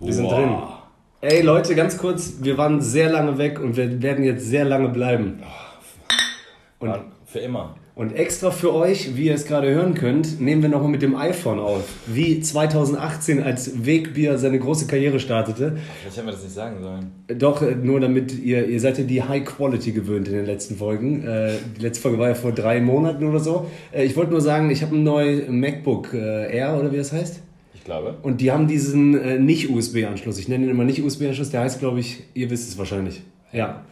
Wir sind drin. Ey Leute, ganz kurz, wir waren sehr lange weg und wir werden jetzt sehr lange bleiben. Und, Für immer. Und extra für euch, wie ihr es gerade hören könnt, nehmen wir nochmal mit dem iPhone auf. Wie 2018 als Wegbier seine große Karriere startete. Vielleicht hätten wir das nicht sagen sollen. Doch, äh, nur damit ihr, ihr seid ja die High Quality gewöhnt in den letzten Folgen. Äh, Die letzte Folge war ja vor drei Monaten oder so. Äh, Ich wollte nur sagen, ich habe ein neues MacBook Air oder wie das heißt. Ich glaube. Und die haben diesen Nicht-USB-Anschluss. Ich nenne ihn immer Nicht-USB-Anschluss. Der heißt, glaube ich, ihr wisst es wahrscheinlich. Ja,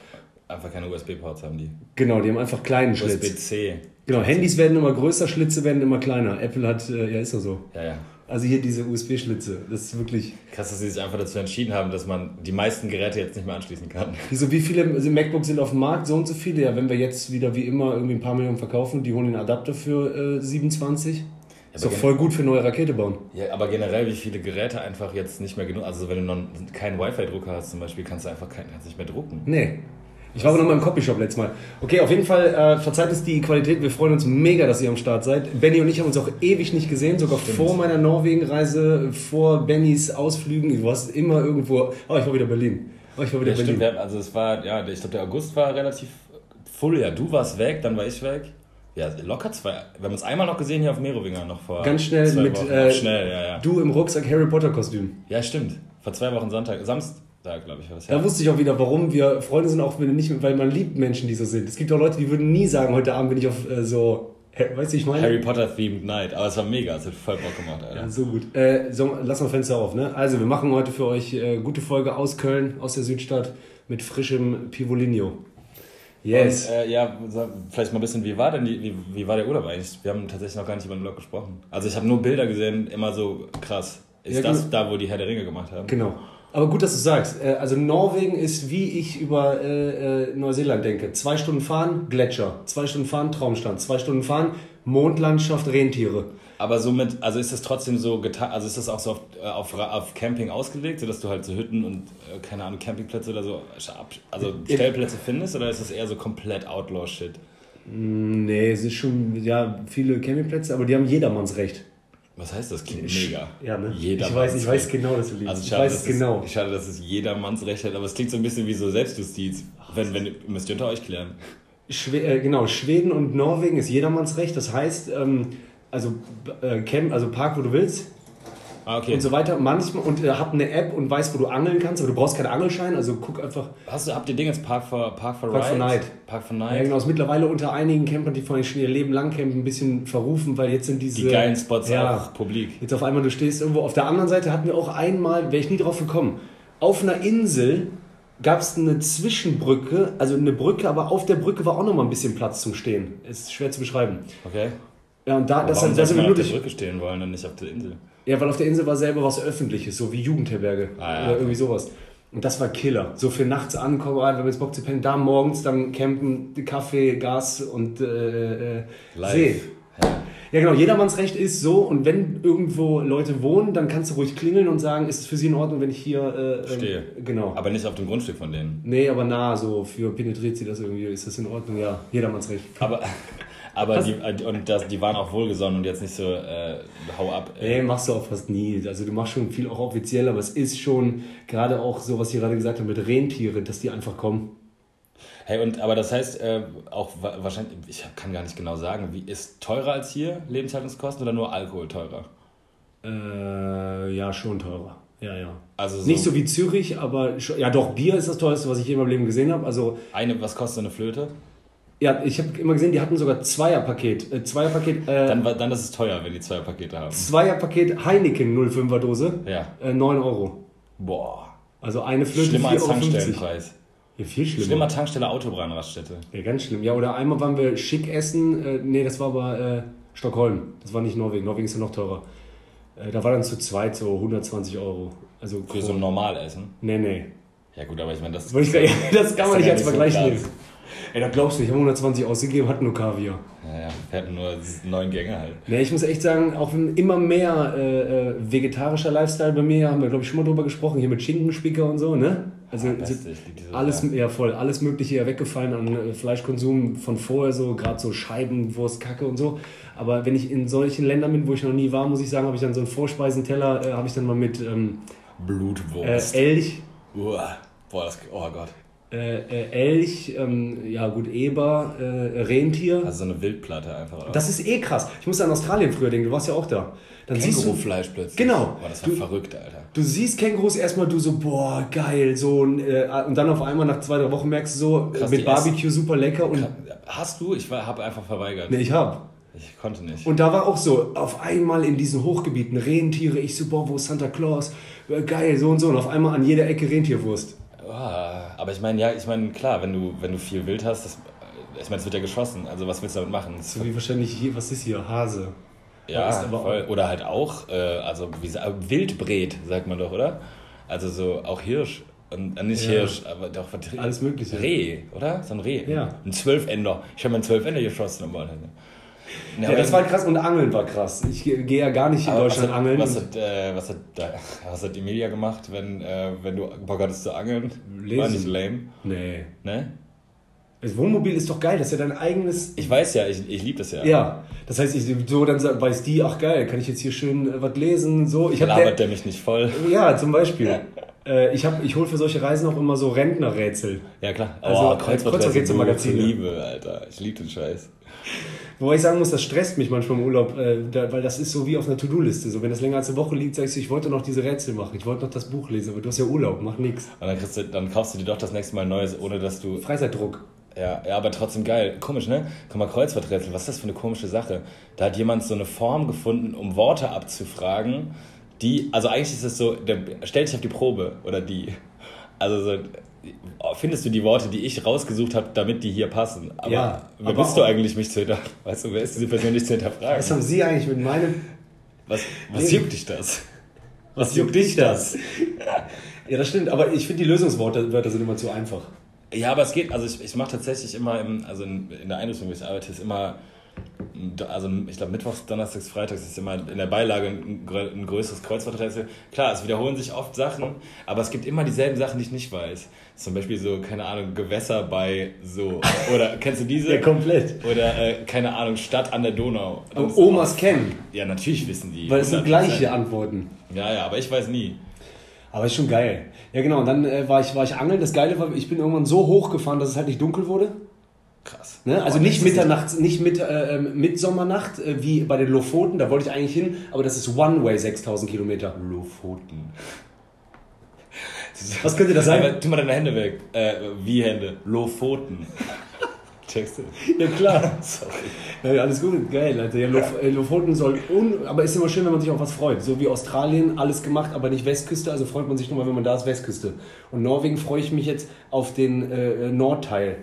Einfach keine USB-Ports haben die. genau, die haben einfach kleinen Schlitz. USB-C. Genau, Handys werden immer größer, Schlitze werden immer kleiner. Apple hat, äh, ja, ist ja so. Ja, ja. Also hier diese USB-Schlitze. Das ist wirklich. Krass, dass sie sich einfach dazu entschieden haben, dass man die meisten Geräte jetzt nicht mehr anschließen kann. Wieso, wie viele also MacBooks sind auf dem Markt? So und so viele. Ja, wenn wir jetzt wieder wie immer irgendwie ein paar Millionen verkaufen, die holen den Adapter für äh, 27. ist doch voll gut für neue Rakete bauen. Ja, aber generell, wie viele Geräte einfach jetzt nicht mehr genug. Also, wenn du noch keinen Wi-Fi-Drucker hast, zum Beispiel, kannst du einfach kein, kannst nicht mehr drucken. Nee. Ich war aber noch mal im Copyshop letztes Mal. Okay, auf jeden Fall äh, verzeiht uns die Qualität. Wir freuen uns mega, dass ihr am Start seid. Benny und ich haben uns auch ewig nicht gesehen, sogar vor meiner Norwegen-Reise, vor Bennys Ausflügen. Du warst immer irgendwo. Oh, ich war wieder Berlin. Oh, ich war wieder Ja, Berlin. stimmt. Also, es war, ja, ich glaube, der August war relativ full. Ja, du warst weg, dann war ich weg. Ja, locker zwei. Wir haben uns einmal noch gesehen hier auf Merowinger noch vor. Ganz schnell mit äh, schnell, ja, ja. du im Rucksack Harry Potter Kostüm. Ja, stimmt. Vor zwei Wochen Sonntag, Samstag, glaube ich, war das. Da wusste ich auch wieder, warum wir Freunde sind, auch wenn wir nicht, weil man liebt Menschen, die so sind. Es gibt auch Leute, die würden nie sagen, heute Abend bin ich auf äh, so, weißt du, ich meine? Harry Potter themed Night, aber es war mega, es hat voll Bock gemacht, Alter. Ja, so gut. Äh, so, lass mal Fenster auf, ne? Also, wir machen heute für euch äh, gute Folge aus Köln, aus der Südstadt, mit frischem Pivolinho. Yes. Und, äh, ja, vielleicht mal ein bisschen, wie war denn die, wie, wie war der Urlaub eigentlich? Wir haben tatsächlich noch gar nicht über den Blog gesprochen. Also ich habe nur Bilder gesehen, immer so krass. Ist Ja, das genau. da, wo die Herr der Ringe gemacht haben? Genau. Aber gut, dass du sagst. Äh, Also Norwegen ist, wie ich über äh, äh, Neuseeland denke. Zwei Stunden fahren, Gletscher. Zwei Stunden fahren, Traumstand. Zwei Stunden fahren, Mondlandschaft, Rentiere. Aber somit, also ist das trotzdem so getan, also ist das auch so auf, äh, auf, auf Camping ausgelegt, sodass du halt so Hütten und, keine Ahnung, Campingplätze oder so, also Stellplätze findest oder ist das eher so komplett Outlaw-Shit? Nee, es ist schon, ja, viele Campingplätze, aber die haben jedermanns Recht. Was heißt das? Klingt mega. Ja, ne? Jedermanns ich weiß, ich weiß genau, dass du liebst. Also ich schade, weiß dass es genau. Es, schade, dass es jedermanns Recht hat, aber es klingt so ein bisschen wie so Selbstjustiz. Wenn, wenn, müsst ihr unter euch klären. Schwe äh, genau, Schweden und Norwegen ist jedermanns Recht. Das heißt, ähm, also äh, Camp, also Park, wo du willst Ah, okay. und so weiter. Manchmal und äh, hab eine App und weiß, wo du angeln kannst, aber du brauchst keinen Angelschein. Also guck einfach. Hast du, habt ihr Ding jetzt Park for, Park for Park for? Night. Park for Ja, Night. genau, ist mittlerweile unter einigen Campern, die von ihr Leben lang campen, ein bisschen verrufen, weil jetzt sind diese Die geilen Spots ja, auch publik. Jetzt auf einmal, du stehst irgendwo. Auf der anderen Seite hatten wir auch einmal, wäre ich nie drauf gekommen, auf einer Insel gab es eine Zwischenbrücke, also eine Brücke, aber auf der Brücke war auch noch mal ein bisschen Platz zum Stehen. Ist schwer zu beschreiben. Okay. Ja, und da, das, Warum da sollte sind man wir auf der. Brücke stehen wollen und nicht auf der Insel? Ja, weil auf der Insel war selber was Öffentliches, so wie Jugendherberge Ah, ja, oder irgendwie sowas. Und das war Killer. So für nachts ankommen, ah, wir haben jetzt Bock zu pennen, da morgens dann campen, Kaffee, Gas und äh, äh, Live. See. Ja. Ja, genau, jedermanns Recht ist so. Und wenn irgendwo Leute wohnen, dann kannst du ruhig klingeln und sagen, ist es für sie in Ordnung, wenn ich hier äh, ähm, Stehe. Genau. Aber nicht auf dem Grundstück von denen. nee, aber nah, so für penetriert sie das irgendwie, ist das in Ordnung? Ja, jedermanns Recht. Aber, aber Was? die, und das, die waren auch wohlgesonnen und jetzt nicht so, äh, hau ab. Nee, machst du auch fast nie. Also du machst schon viel auch offiziell, aber es ist schon gerade auch so, was ich gerade gesagt habe, mit Rentiere, dass die einfach kommen. Hey, und aber das heißt, äh, auch wa- wahrscheinlich, ich kann gar nicht genau sagen, wie ist teurer als hier Lebenshaltungskosten oder nur Alkohol teurer? Äh, ja, schon teurer. Ja, ja. Also so, Nicht so wie Zürich, aber schon, ja doch, Bier ist das teuerste, was ich je in meinem Leben gesehen habe. Also eine, was kostet eine Flöte? Ja, ich habe immer gesehen, die hatten sogar Zweierpaket. Äh, Zweierpaket, äh, Dann, dann ist es teuer, wenn die zwei Pakete haben. Zweierpaket Heineken 05er Dose, Ja. äh, 9 Euro. Boah. Also eine Flöte Schlimmer als 4,50 Euro. Tankstellenpreis. Ja, viel schlimmer. Schlimmer Tankstelle Autobahnraststätte. Ja, ganz schlimm. Ja, oder einmal waren wir schick essen. Äh, nee, das war aber äh, Stockholm. Das war nicht Norwegen. Norwegen ist ja noch teurer. Äh, da war dann zu zweit so 120 Euro. Also Für so ein Normalessen. Nee, nee. Ja gut, aber ich meine, das, grad- das kann man nicht als Vergleich nehmen. Ey, da glaubst du nicht. Ich habe 120 ausgegeben, hatten nur Kaviar. Ja, ja, wir hatten nur neun Gänge halt. Nee, ich muss echt sagen, auch wenn immer mehr äh, äh, vegetarischer Lifestyle bei mir, haben wir glaube ich schon mal drüber gesprochen, hier mit Schinkenspicker und so, ne? Also Ja, so beste, alles, ja voll, alles mögliche ja weggefallen an äh, Fleischkonsum von vorher, so gerade so Scheiben, Wurst, Kacke und so. Aber wenn ich in solchen Ländern bin, wo ich noch nie war, muss ich sagen, habe ich dann so einen Vorspeisenteller, äh, habe ich dann mal mit ähm, äh, Blutwurst. Elch, Uah. Boah, das, oh Gott. Äh, äh, Elch, ähm, ja gut, Eber, äh, Rentier. Also so eine Wildplatte einfach. Oder? Das ist eh krass. Ich musste an Australien früher denken, du warst ja auch da. Dann siehst du, Kängurufleisch plötzlich. Genau. Boah, das war Du- verrückt, Alter. du siehst Kängurus erstmal, du so, boah, geil, so, äh, und dann auf einmal nach zwei, drei Wochen merkst du so, Krass, mit Barbecue super lecker und, Hast du? Ich habe einfach verweigert. ne, ich hab. Ich konnte nicht. Und da war auch so, auf einmal in diesen Hochgebieten Rentiere, ich so, boah, wo ist Santa Claus? Äh, Geil, so und so. Und auf einmal an jeder Ecke Rentierwurst. Ah, aber ich meine, ja, ich meine, klar, wenn du, wenn du viel Wild hast, das, ich meine, es wird ja geschossen. Also was willst du damit machen? So wie wahrscheinlich hier, was ist hier? Hase. ja, voll. Oder halt auch, äh, also wie, sa- Wildbret, sagt man doch, oder? Also so auch Hirsch. Und, äh, nicht Ja. Hirsch, aber doch was, Alles Mögliche. Reh, oder? So ein Reh. Ja. Ein Zwölfender. Ich habe mal einen Zwölfender geschossen am Wochenende. Ja, das war krass und Angeln war krass. Ich ge- gehe ja gar nicht in Deutschland was hat, angeln. Was hat, äh, was, hat, was hat Emilia gemacht, wenn, äh, wenn du Bock hattest zu angeln? Lesen. War nicht lame, nee. ne? Das Wohnmobil ist doch geil, das ist ja dein eigenes. Ich weiß ja, ich, ich liebe das ja. Ja, das heißt, ich so dann weiß die, ach geil, kann ich jetzt hier schön äh, was lesen, so. Ich Labert der, der mich nicht voll? ja, zum Beispiel. Äh, ich hab, ich hole für solche Reisen auch immer so Rentnerrätsel. Ja, klar. Also, oh, Kreuzworträtsel Kreuzworträtsel-Magazine. zur Liebe, Alter. Ich liebe den Scheiß. Wobei ich sagen muss, das stresst mich manchmal im Urlaub, äh, da, weil das ist so wie auf einer To-Do-Liste. So, wenn das länger als eine Woche liegt, sagst du, ich wollte noch diese Rätsel machen, ich wollte noch das Buch lesen, aber du hast ja Urlaub, mach nix. Und dann, kriegst du, dann kaufst du dir doch das nächste Mal ein neues, ohne dass du. Freizeitdruck. Ja, ja, aber trotzdem geil. Komisch, ne? Guck mal, Kreuzworträtsel, was ist das für eine komische Sache? Da hat jemand so eine Form gefunden, um Worte abzufragen, die, also eigentlich ist es so, der stellt sich auf die Probe oder die. Also so, findest du die Worte, die ich rausgesucht habe, damit die hier passen? Aber Ja, wer aber bist du eigentlich, mich zu hinterfragen? Weißt du, wer ist diese Person, dich zu hinterfragen? Was haben Sie eigentlich mit meinem... Was, was Nee. juckt dich das? Was juckt dich das? Ja, das stimmt, aber ich finde, die Lösungsworte Wörter sind immer zu einfach. Ja, aber es geht, also ich, ich mache tatsächlich immer, im, also in, in der Einrichtung, wo ich arbeite, ist immer, also ich glaube Mittwochs, Donnerstags, Freitags ist immer in der Beilage ein, ein größeres Kreuzworträtsel. Klar, es wiederholen sich oft Sachen, aber es gibt immer dieselben Sachen, die ich nicht weiß. Zum Beispiel so, keine Ahnung, Gewässer bei so, oder kennst du diese? Ja, komplett. Oder, äh, keine Ahnung, Stadt an der Donau. Und Omas kennen, Ja, natürlich wissen die. weil es sind 100%. gleiche Antworten. Ja, ja, aber ich weiß nie. Aber ist schon geil. Ja, genau. Und dann äh, war, ich, war ich angeln. Das Geile war, ich bin irgendwann so hoch gefahren, dass es halt nicht dunkel wurde. Krass. Ne? Also nicht Mitternacht, nicht mit, äh, ähm, Mitsommernacht äh, wie bei den Lofoten, da wollte ich eigentlich hin, aber das ist One-Way 6000 Kilometer. Lofoten. Was könnte das sein? Aber, tu mal deine Hände weg. Äh, wie Hände? Lofoten. Checkst du? Ja, klar. Sorry. Ja, alles gut, geil. Alter. Ja, Lof äh, Lofoten soll un aber ist immer schön, wenn man sich auf was freut. So wie Australien, alles gemacht, aber nicht Westküste, also freut man sich nur mal, wenn man da ist, Westküste. Und Norwegen freue ich mich jetzt auf den äh, Nordteil.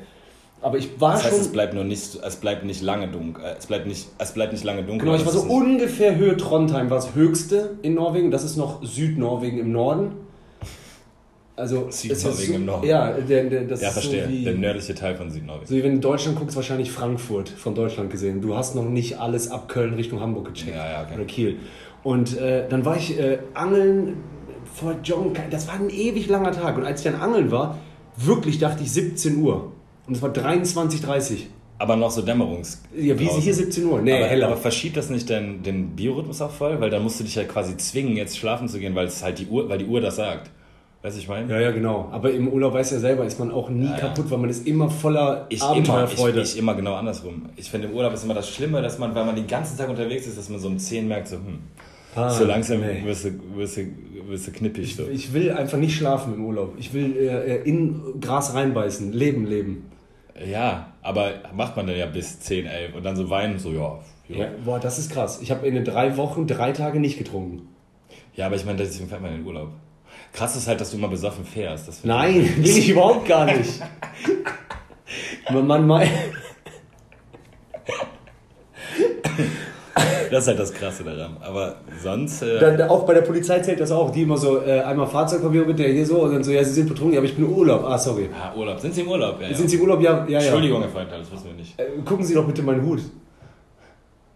Aber ich war Das heißt, schon. es bleibt nur nicht, es bleibt nicht lange dunkel. Äh, Es bleibt nicht, es bleibt nicht lange dunkel. Genau, ich war so ungefähr Höhe Trondheim, war das höchste in Norwegen. Das ist noch Südnorwegen im Norden. Also Südnorwegen im Norden. Ja, der, der, das Ja, ist verstehe. so wie, Der nördliche Teil von Südnorwegen. so wie wenn du Deutschland guckst, wahrscheinlich Frankfurt von Deutschland gesehen. Du hast noch nicht alles ab Köln Richtung Hamburg gecheckt. Ja, ja, okay. Oder Kiel. Und äh, dann war ich äh, angeln vor John. Das war ein ewig langer Tag. Und als ich dann angeln war, wirklich dachte ich 17 Uhr. Und es war 23.30 Aber noch so Dämmerungs. Ja, wie sie hier 17 Uhr. Nee, aber, heller. aber verschiebt das nicht den, den Biorhythmus auch voll? Weil dann musst du dich ja quasi zwingen, jetzt schlafen zu gehen, weil es halt die Uhr, weil die Uhr das sagt. Weißt du, ich meine? Ja, ja, genau. Aber im Urlaub weiß ja selber, ist man auch nie Ja, ja. kaputt, weil man ist immer voller Ich immer, Abenteuerfreude. ich, ich immer genau andersrum. Ich finde im Urlaub ist immer das Schlimme, dass man, weil man den ganzen Tag unterwegs ist, dass man so um 10 merkt, so, hm, Ah, so langsam nee. wirst, du, wirst, du, wirst du knippig. So. Ich will einfach nicht schlafen im Urlaub. Ich will äh, in Gras reinbeißen, leben, leben. Ja, aber macht man dann ja bis 10, 11 und dann so weinen, so, ja. Ja, Boah, das ist krass. Ich habe in den drei Wochen drei Tage nicht getrunken. ja aber ich meine, deswegen fährt man in den Urlaub. Krass ist halt, dass du immer besoffen fährst. Nein, will ich überhaupt gar nicht. man, man, man, Das ist halt das Krasse daran. Aber sonst. Äh, da, da, auch bei der Polizei zählt das auch. Die immer so, äh, einmal Fahrzeugpapier bitte, hier so, und dann so, ja, Sie sind betrunken, aber ich bin im Urlaub. Ah, sorry. ah, Urlaub. Sind Sie im Urlaub? Ja, ja. Sind Sie im Urlaub? Ja, ja. Entschuldigung, Herr Freund, das wissen wir nicht. Äh, gucken Sie doch bitte meinen Hut.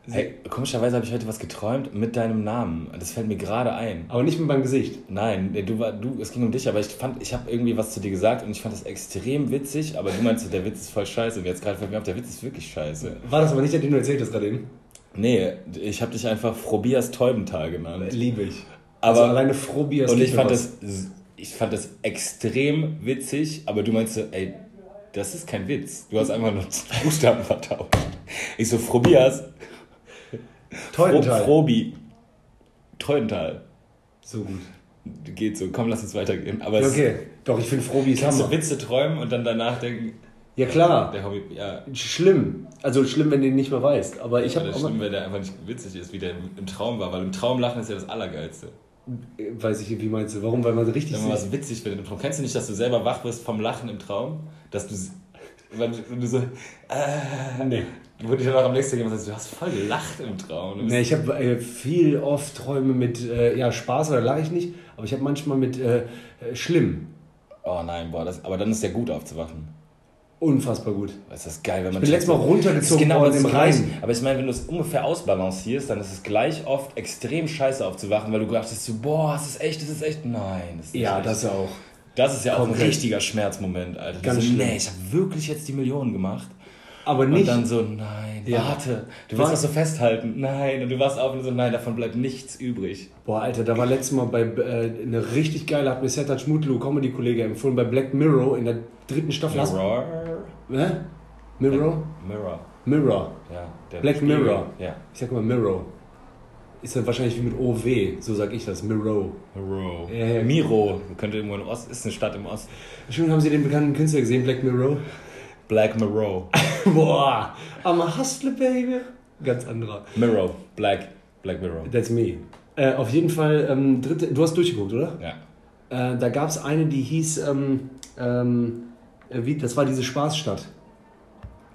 Hey, komischerweise habe ich heute was geträumt mit deinem Namen. Das fällt mir gerade ein. Aber nicht mit meinem Gesicht. Nein, du war, du, es ging um dich, aber ich fand, ich habe irgendwie was zu dir gesagt und ich fand das extrem witzig, aber du meinst, der Witz ist voll scheiße und jetzt gerade fällt mir auf, der Witz ist wirklich scheiße. War das aber nicht der, den du erzählt hast gerade eben? Nee, ich habe dich einfach Frobias Täubental genannt. Liebe ich. Aber- also alleine Frobias. Und ich fand, was. das, ich fand das extrem witzig, aber du meinst so, ey, das ist kein Witz. Du hast einfach nur Buchstaben vertauscht. Ich so, Frobias, Fro Teutental. Frobi, Treuental. So gut. Geht so, komm, lass uns weitergehen. Aber Ja, es okay. Doch, ich finde Frobi ist kannst du Hammer. Witze träumen und dann danach denken, Ja, klar. der Hobby, ja, Schlimm. Also schlimm, wenn du ihn nicht mehr weißt. Aber ich aber habe stimmt, wenn der einfach nicht witzig ist, wie der im, im Traum war. Weil im Traum lachen ist ja das Allergeilste. Weiß ich, wie meinst du? Warum? Weil man richtig Wenn man was witzig findet im Traum. Kennst du nicht, dass du selber wach wirst vom Lachen im Traum? Dass du, wenn, du so, äh, Nee. wo du dann auch am nächsten Tag sagst, du hast voll gelacht im Traum. Nee, ich habe äh, viel oft Träume mit äh, ja, Spaß oder lache ich nicht, aber ich habe manchmal mit äh, äh, schlimm. oh nein, boah, das, aber dann ist ja gut aufzuwachen. Unfassbar gut. Das ist geil, wenn man bin letztes Mal runtergezogen genau worden im. Rhein. Aber ich meine, wenn du es ungefähr ausbalancierst, dann ist es gleich oft extrem scheiße aufzuwachen, weil du dachtest so, boah, das ist echt, das ist echt. Nein, das ist Ja, echt. das ja auch. Das ist ja auch ein richtiger Schmerzmoment, Alter. Ganz so, nee, ich habe wirklich jetzt die Millionen gemacht. Aber Und nicht. dann so, nein, Ja. warte. Du willst das so festhalten. Nein. Und du warst auf und so, nein, davon bleibt nichts übrig. Boah, Alter, da war letztes Mal bei äh, eine richtig geile, hat mir Sertac Schmutlu, Comedy-Kollege, empfohlen, bei Black Mirror in der dritten Staffel. Mirror. Hä? Mirror? Mirror. Mirror. Ja, der Black Spiegel. Mirror. Ja. Ich sag immer Mirror. Ist dann wahrscheinlich wie mit OW, so sag ich das, Mirror. Mirror. Ja, ja. Miro. Könnte irgendwo in Ost, ist eine Stadt im Osten. Schön, haben Sie den bekannten Künstler gesehen, Black Mirror? Black Mirror. Boah, I'm a hustler, baby. Ganz anderer. Mirror. Black. Black Mirror. That's me. Äh, auf jeden Fall, ähm, dritte, du hast durchgeguckt, oder? Ja. Äh, da gab es eine, die hieß, ähm, ähm, äh, wie, das war diese Spaßstadt.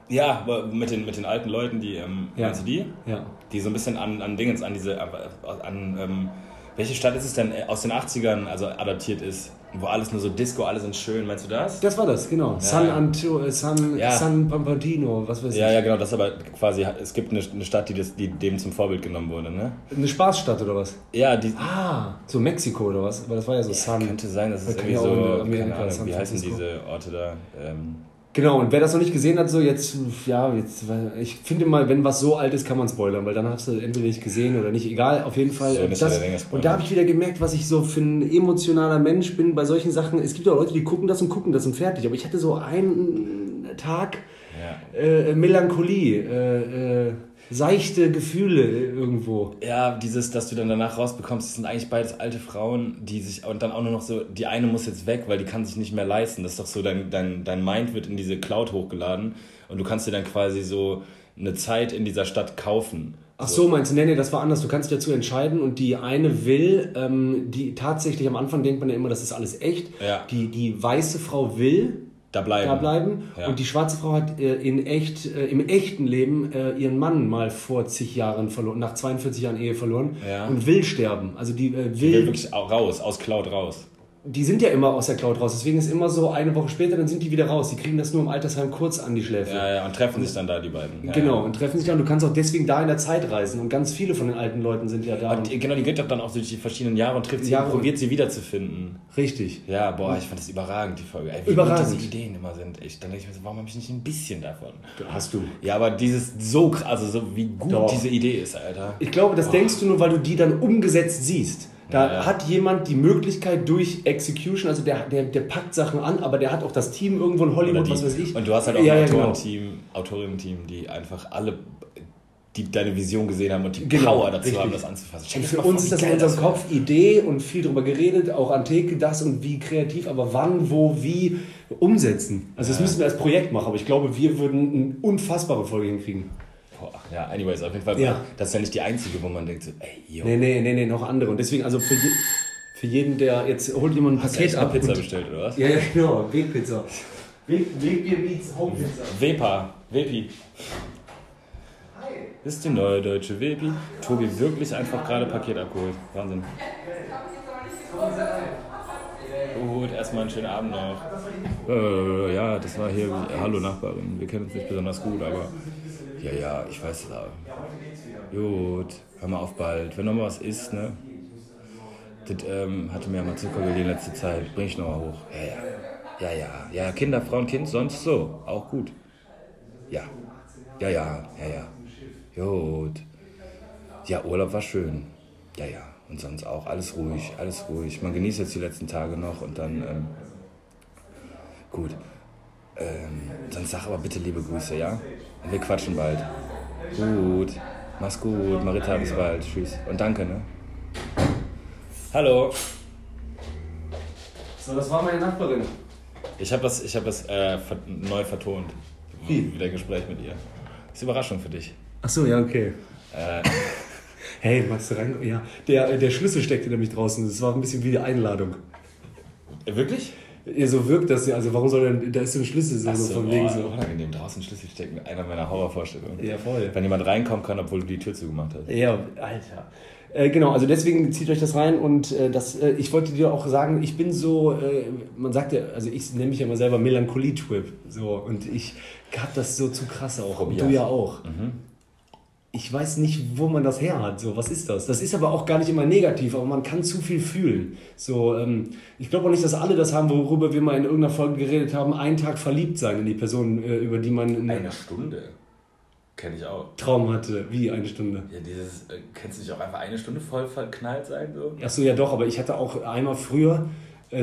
Ja, mit den, mit den alten Leuten, die, ähm, Ja. meinst du die? Ja. Die so ein bisschen an, an Dingens, an diese, an, ähm, welche Stadt ist es denn äh, aus den 80ern, also adaptiert ist, wo alles nur so Disco, alle sind schön, meinst du das? Das war das, genau. San, Anto, äh, San, Ja. San Pampantino, was weiß Ja, ich. ja, genau, das ist aber quasi, es gibt eine, eine Stadt, die, das, die dem zum Vorbild genommen wurde, ne? Eine Spaßstadt oder was? Ja, die, Ah, so Mexiko oder was? Aber das war ja so San. könnte sein, das Da ist irgendwie ja so, Amerika, keine Ahnung, wie heißen diese Orte da? Ähm, Genau, und wer das noch nicht gesehen hat, so jetzt, ja, jetzt, ich finde mal, wenn was so alt ist, kann man spoilern, weil dann hast du entweder nicht gesehen oder nicht, egal, auf jeden Fall. So, das, und da habe ich wieder gemerkt, was ich so für ein emotionaler Mensch bin bei solchen Sachen. Es gibt auch Leute, die gucken das und gucken das und fertig, aber ich hatte so einen Tag ja. äh, Melancholie, äh, äh, seichte Gefühle irgendwo. Ja, dieses, dass du dann danach rausbekommst, das sind eigentlich beides alte Frauen, die sich und dann auch nur noch so, die eine muss jetzt weg, weil die kann sich nicht mehr leisten. Das ist doch so, dein, dein, dein Mind wird in diese Cloud hochgeladen und du kannst dir dann quasi so eine Zeit in dieser Stadt kaufen. Ach so, meinst du, nee, nee, das war anders. Du kannst dich dazu entscheiden und die eine will, ähm, die tatsächlich am Anfang denkt man ja immer, das ist alles echt. Ja. Die, die weiße Frau will Da bleiben. da bleiben Ja. und die schwarze Frau hat äh, in echt, äh, im echten Leben äh, ihren Mann mal vor zig Jahren verloren, nach 42 Jahren Ehe verloren Ja. und will sterben. Also die äh, Die will, will wirklich au- raus, aus Cloud raus. Die sind ja immer aus der Cloud raus. Deswegen ist immer so, eine Woche später, dann sind die wieder raus. Die kriegen das nur im Altersheim kurz an die Schläfe. Ja, ja, und treffen sich dann da, die beiden. Ja, Genau, Ja. und treffen sich dann. Du kannst auch deswegen da in der Zeit reisen. Und ganz viele von den alten Leuten sind ja da. Und die- genau, die geht doch dann auch durch die verschiedenen Jahre und trifft sie Jahre und probiert sie wiederzufinden. Richtig. Ja, boah, ich fand das überragend, die Folge. Ey, wie Überragend. gut diese Ideen immer sind. Ich, dann denke ich mir so, warum habe ich nicht ein bisschen davon? Hast du. Ja, aber dieses so krass, also so wie gut Doch. diese Idee ist, Alter. Ich glaube, das denkst du nur, weil du die dann umgesetzt siehst. Da Ja, hat jemand die Möglichkeit durch Execution, also der, der, der packt Sachen an, aber der hat auch das Team irgendwo in Hollywood, die, was weiß ich. Und du hast halt auch Ja, ein genau. Autorenteam, Autorinnen-Team, die einfach alle die deine Vision gesehen haben und die Genau, Power dazu richtig. haben, das anzufassen. Check für uns ist das in unserem. Kopf Idee und viel drüber geredet, auch an Theke, das und wie kreativ, aber wann, wo, wie umsetzen. Also das Ja. müssen wir als Projekt machen, aber ich glaube, wir würden eine unfassbare Folge hinkriegen. Boah, ja, anyways, auf jeden Fall. Ja. Das ist ja nicht die einzige, wo man denkt, so, ey, yo, Nee, nee, nee, nee, noch andere. Und deswegen, also für, je, für jeden, der jetzt holt jemand ein hast Paket ab. Pizza bestellt, oder was? Ja, ja, genau, Wegpizza. Weg, Wegbier meets Homepizza. Wepa, Wepi. Ist die neue deutsche Wepi. Tobi wirklich einfach gerade Paket abgeholt. Wahnsinn. gut, erstmal einen schönen Abend noch. Äh, ja, das war hier, hallo Nachbarin, wir kennen uns nicht besonders gut, aber ja, ja, ich weiß es auch. Gut, hör mal auf bald, wenn noch mal was ist, ne? Das ähm, hatte mir ja mal Zucker geliehen letzte Zeit, bring ich noch mal hoch. Ja, ja, ja, ja, ja, Kinder, Frauen, Kind, sonst so, auch gut. Ja, ja, ja, ja, ja. Gut. Ja, Urlaub war schön. Ja, ja. Und sonst auch alles ruhig, alles ruhig. Man genießt jetzt die letzten Tage noch und dann. Ähm, gut. Ähm, sonst sag aber bitte liebe Grüße, ja? Wir quatschen bald. Gut. Mach's gut. Marita, bis bald. Tschüss. Und danke, ne? Hallo. So, das war meine Nachbarin. Ich habe das, ich hab das äh, neu vertont. Wie? Wieder ein Gespräch mit ihr. Das ist eine Überraschung für dich. Ach so, ja, okay. Äh, Hey, magst du rein? Ja, der, der Schlüssel steckte nämlich draußen. Das war ein bisschen wie die Einladung. wirklich? Ja, so wirkt das ja. Also, warum soll denn, da ist so ein Schlüssel so, so von wegen boah, so. unangenehm. Draußen Schlüssel stecken. Einer meiner Horrorvorstellungen. Ja, voll. Wenn jemand reinkommen kann, obwohl du die Tür zugemacht hast. Ja, Alter. Äh, genau, also deswegen zieht euch das rein und äh, das, äh, ich wollte dir auch sagen, ich bin so, man sagt ja, also ich nenne mich ja mal selber Melancholie-Trip, so und ich hab das so zu krass auch. Und du ja auch. Ich weiß nicht, wo man das her hat. So, was ist das? Das ist aber auch gar nicht immer negativ, aber man kann zu viel fühlen. So, ähm, ich glaube auch nicht, dass alle das haben, worüber wir mal in irgendeiner Folge geredet haben, einen Tag verliebt sein in die Person, äh, über die man einen Eine Stunde. Kenne ich auch. Traum hatte. Wie eine Stunde? Ja, dieses, äh, kennst du nicht auch einfach eine Stunde voll verknallt sein? So? Ach so, ja doch, aber ich hatte auch einmal früher,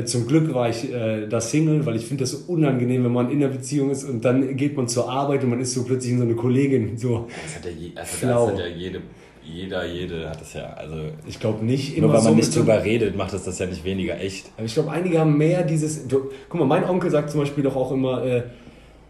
zum Glück war ich äh, da Single, weil ich finde das so unangenehm, wenn man in einer Beziehung ist und dann geht man zur Arbeit und man ist so plötzlich in so eine Kollegin. So, Das hat ja, je, also das hat ja jede, jeder, jede hat das ja. Also, ich glaube nicht immer nur weil so man nicht drüber redet, macht das das ja nicht weniger echt. Aber ich glaube, einige haben mehr dieses. Du, guck mal, mein Onkel sagt zum Beispiel doch auch immer, äh,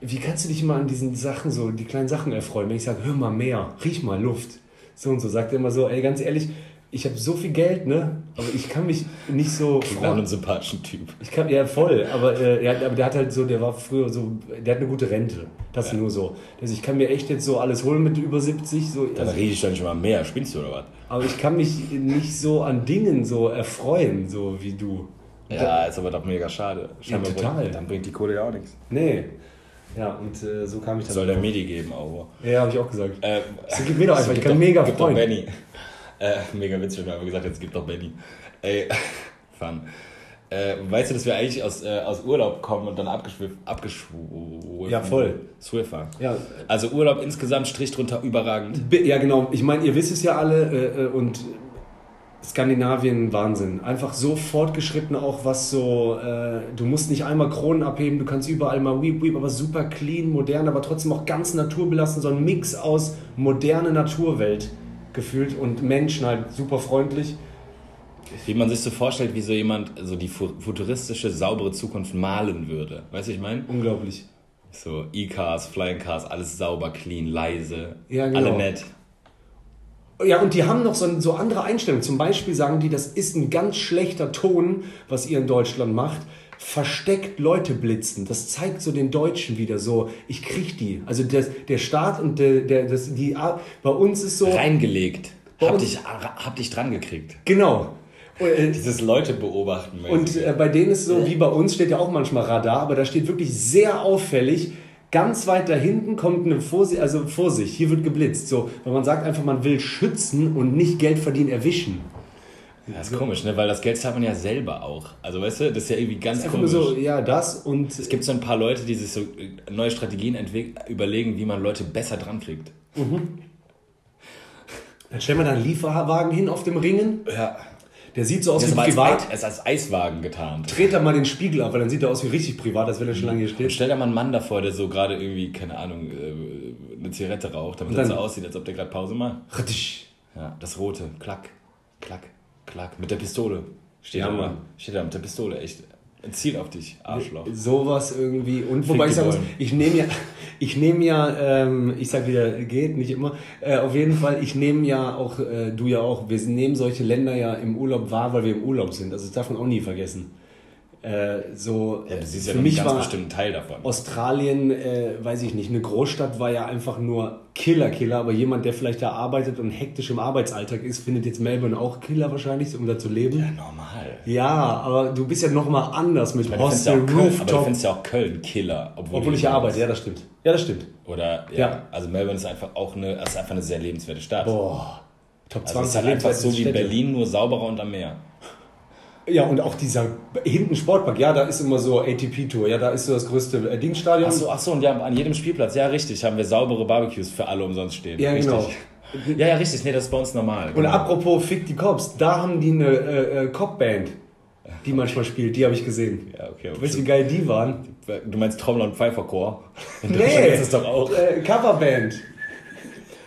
wie kannst du dich mal an diesen Sachen, so die kleinen Sachen erfreuen? Wenn ich sage, hör mal mehr, riech mal Luft. So und so, sagt er immer so, ey, ganz ehrlich, ich habe so viel Geld, ne? Aber ich kann mich nicht so. Ich war einen sympathischen Typ. Ich kann, ja, voll, aber, äh, ja, aber der hat halt so, der war früher so, der hat eine gute Rente. Das ist nur so. Also ich kann mir echt jetzt so alles holen mit über 70. So, Dann also, rede ich dann schon mal mehr. Spinnst du oder was? aber ich kann mich nicht so an Dingen so erfreuen, so wie du. Ja, ist aber doch mega schade. Scheinbar total. Bringt, dann bringt die Kohle ja auch nichts. Nee. Ja, und äh, so kam ich dann. Soll der. Medi geben, aber. Ja, habe ich auch gesagt. Äh, So, gib mir doch einfach, ich kann doch- mega gib doch freuen. Benny. Äh, mega witzig, wir gesagt jetzt gibt doch Benny. Ey, fun. Äh, weißt du, dass wir eigentlich aus, äh, aus Urlaub kommen und dann abgeschwiffen, abgeschwiffen. Ja, voll. Swift waren. Ja, Also Urlaub insgesamt, Strich drunter, überragend. Bi- Ja, genau. Ich meine, ihr wisst es ja alle äh, äh, und Skandinavien Wahnsinn. Einfach so fortgeschritten auch, was so, äh, du musst nicht einmal Kronen abheben, du kannst überall mal weep weep, aber super clean, modern, aber trotzdem auch ganz naturbelassen, so ein Mix aus moderne Naturwelt gefühlt und Menschen halt super freundlich. Wie man sich so vorstellt, wie so jemand so die fu- futuristische, saubere Zukunft malen würde. Weißt du, ich meine? Unglaublich. So E-Cars, Flying Cars, alles sauber, clean, leise. Ja, genau. Alle nett. Ja, und die haben noch so, so andere Einstellungen. Zum Beispiel sagen die, das ist ein ganz schlechter Ton, was ihr in Deutschland macht. Versteckt Leute blitzen. Das zeigt so den Deutschen wieder so, ich krieg die. Also das, der Staat und der, der, das, die, Art- bei uns ist so. Reingelegt. Hab uns- dich, hab dich dran gekriegt. Genau. Äh, Dieses Leute beobachten. Und äh, bei denen ist so, wie bei uns steht ja auch manchmal Radar, aber da steht wirklich sehr auffällig, ganz weit da hinten kommt eine Vorsicht, also Vorsicht, hier wird geblitzt. So, weil man sagt einfach, man will schützen und nicht Geld verdienen, erwischen. Das ist komisch, ne? weil das Geld zahlt man ja selber auch. Also weißt du, das ist ja irgendwie ganz Einfach nur komisch. so, ja, das und Es gibt so ein paar Leute, die sich so äh, neue Strategien überlegen, wie man Leute besser dran kriegt. dann stellen wir da einen Lieferwagen hin auf dem Ringen. Ja. Der sieht so aus Das wie ist als, privat. Ei- es ist als Eiswagen getarnt. Dreht da mal den Spiegel ab, weil dann sieht er aus wie richtig privat, als wenn er schon lange hier Und steht. stell dir mal einen Mann davor, der so gerade irgendwie, keine Ahnung, äh, eine Zigarette raucht, damit Und er so aussieht, als ob der gerade Pause macht. Ja, das rote. Klack, klack, klack. Mit der Pistole. Steht Ja, da. Steht da mit der Pistole, echt. Ein Ziel auf dich, Arschloch. Sowas irgendwie. Und wobei ich sagen muss, ich nehme ja, ich nehme ja, ähm, ich sag wieder, geht nicht immer. Äh, auf jeden Fall, ich nehme ja auch, äh, du ja auch, wir nehmen solche Länder ja im Urlaub wahr, weil wir im Urlaub sind. Also das darf man auch nie vergessen. Äh, so, Ja, du siehst für ja einen mich ganz war bestimmten Teil davon. Australien, äh, weiß ich nicht, eine Großstadt war ja einfach nur Killer, Killer, aber jemand, der vielleicht da arbeitet und hektisch im Arbeitsalltag ist, findet jetzt Melbourne auch Killer wahrscheinlich, um da zu leben. Ja, normal. Ja, aber du bist ja nochmal anders mit Aber du findest ja Hostel, auch Köln, aber du Rooftop. findest ja auch Köln Killer. Obwohl, Obwohl ich ja arbeite, ja, das stimmt. Ja, das stimmt. Oder, ja, Ja. also Melbourne ist einfach auch eine, ist einfach eine sehr lebenswerte Stadt. Boah. Top 20 Also es ist halt einfach so wie Städte. Berlin, nur sauberer und am Meer. Ja, und auch dieser hinten Sportpark, ja, da ist immer so ATP-Tour, ja, da ist so das größte äh, Dingstadion. Achso, achso, und ja, an jedem Spielplatz, ja richtig, haben wir saubere Barbecues für alle umsonst stehen. Ja, richtig. genau. Ja, ja, richtig, nee, das ist bei uns normal. Und genau. apropos Fick die Cops, da haben die eine äh, äh, Cop-Band, die manchmal spielt, die habe ich gesehen. Ja, okay. Weißt du, wie geil die waren? Du meinst Trommler und Pfeiferchor? In Nee. Ist es doch auch. Äh, Coverband.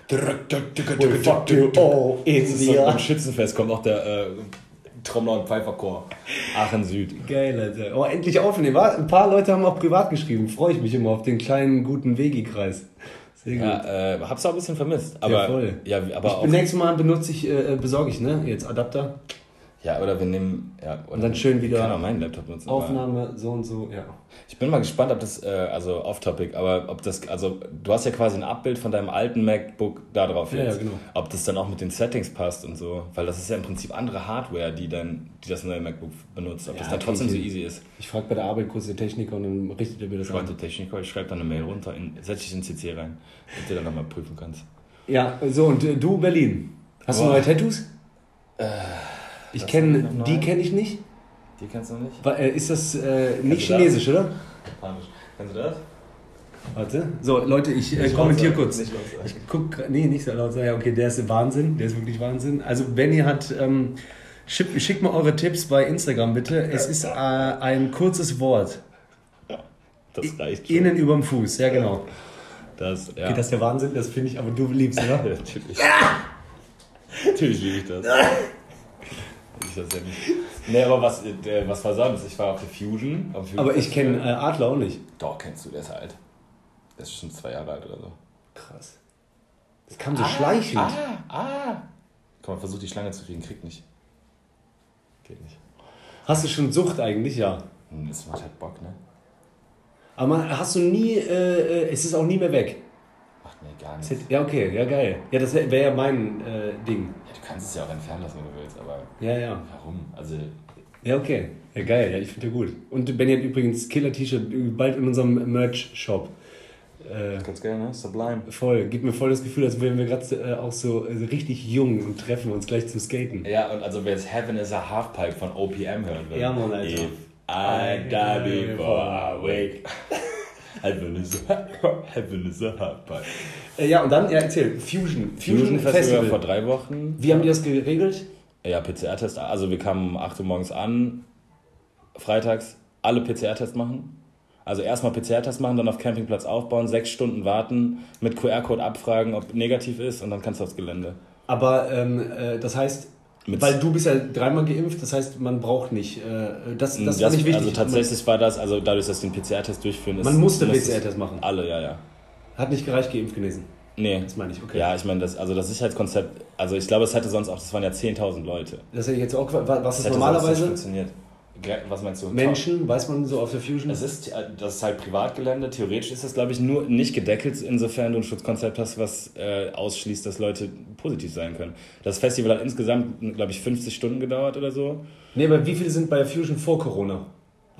We'll fuck you all in the. Schützenfest kommt auch der äh, Trommler und Pfeiferchor. Aachen Süd. Geil, Alter. Oh, endlich aufnehmen. Ein paar Leute haben auch privat geschrieben. Freue ich mich immer auf den kleinen, guten Wegi-Kreis. Sehr gut. Ja, äh, hab's auch ein bisschen vermisst. Aber, voll. Ja, aber auch. Nächstes Mal benutze ich, äh, besorge ich, ne? Jetzt Adapter, Ja, oder wir nehmen. Ja, Und dann schön wieder Ich kann auch meinen Laptop nutzen. aber- Aufnahme, so und so, ja. Ich bin mal gespannt, ob das, äh, also off-topic, aber ob das, also du hast ja quasi ein Abbild von deinem alten MacBook da drauf Ja, jetzt. ja, genau. Ob das dann auch mit den Settings passt und so, weil das ist ja im Prinzip andere Hardware, die dann, die das neue MacBook benutzt. Ob das Ja, dann trotzdem so okay. easy ist. Ich frage bei der Arbeit kurz den Techniker und dann richtet er mir das Freunde an. Techniker, ich schreibe dann eine Mail runter, in, setze ich in CC rein, damit du dann nochmal prüfen kannst. Ja, so und äh, du Berlin. Hast du Boah. neue Tattoos? Ich kenne, die kenne ich nicht. Die kennst du noch nicht? Wa- äh, Ist das äh, nicht du das? chinesisch, oder? Japanisch. Kennst du das? Warte. So, Leute, ich äh, kommentiere kurz. Ich guck, nee, nicht so laut sagen. Ja, okay, der ist Wahnsinn. Der ist wirklich Wahnsinn. Also, Benny hat, ähm, schickt, schickt mal eure Tipps bei Instagram bitte. Es ist äh, ein kurzes Wort. Das reicht schon. Innen überm Fuß, ja genau. Das, ja. Okay, das ist der Wahnsinn, das finde ich, aber du liebst, oder? Ja, natürlich. natürlich liebe ich das. ich das ja nicht. Nee, aber was, äh, was war sonst? Ich war auf der Fusion. Auf dem Aber Fusion ich kenne äh. Adler auch nicht. Doch, kennst du, der ist alt. Der ist schon zwei Jahre alt oder so. Krass. Das kam so schleichend. Ah, ah. Komm versuch die Schlange zu kriegen, kriegt nicht. Geht nicht. Hast du schon Sucht eigentlich? Ja. Hm, Das macht halt Bock, ne? Aber man, hast du nie, äh, äh, es ist auch nie mehr weg. Mir gar hätte- Ja, okay, ja geil. Ja, das wäre wär ja mein äh, Ding. Ja, du kannst es ja auch entfernen lassen, wenn du willst, aber Ja, ja. warum? Also, Ja, okay. Ja, geil. Ja, ich finde ja gut. Und Benny hat übrigens Killer-T-Shirt bald in unserem Merch-Shop. Äh, ganz geil, ne? Sublime. voll. Gibt mir voll das Gefühl, als wären wir gerade äh, auch so äh, richtig jung und treffen uns gleich zum Skaten. Ja, und also wer jetzt Heaven is a Halfpipe von OPM hören will. Ja, Mann, Alter. If I die before I wake. Heaven is a, Heaven is a Halfpipe. Äh, ja, und dann, ja, erzähl. Fusion. Fusion, Festival. vor drei Wochen. Wie haben die das geregelt? Ja, PCR-Test. Also wir kamen um 8 Uhr morgens an, freitags, alle PCR-Tests machen. Also erstmal PCR-Test machen, dann auf Campingplatz aufbauen, sechs Stunden warten, mit QR-Code abfragen, ob negativ ist und dann kannst du aufs Gelände. Aber ähm, äh, das heißt, weil du bist ja dreimal geimpft, das heißt, man braucht nicht. Äh, das, das, war nicht wichtig. Also tatsächlich war das, also dadurch, dass den PCR-Test durchführen, ist. Man musste muss es- PCR-Test machen. Alle, ja, ja. Hat nicht gereicht, geimpft genesen. Nee. Das meine ich, okay. Ja, ich meine, das, also das Sicherheitskonzept, also ich glaube, es hätte sonst auch, das waren ja 10.000 Leute. Das hätte ich jetzt auch. wa- Was Das ist hätte sonst nicht normalerweise? funktioniert. Was meinst du? Menschen, weiß man so auf der Fusion? Es ist, äh, das ist halt Privatgelände. Theoretisch ist das, glaube ich, nur nicht gedeckelt, insofern du ein Schutzkonzept hast, was äh, ausschließt, dass Leute positiv sein können. Das Festival hat insgesamt, glaube ich, 50 Stunden gedauert oder so. Nee, aber wie viele sind bei der Fusion vor Corona?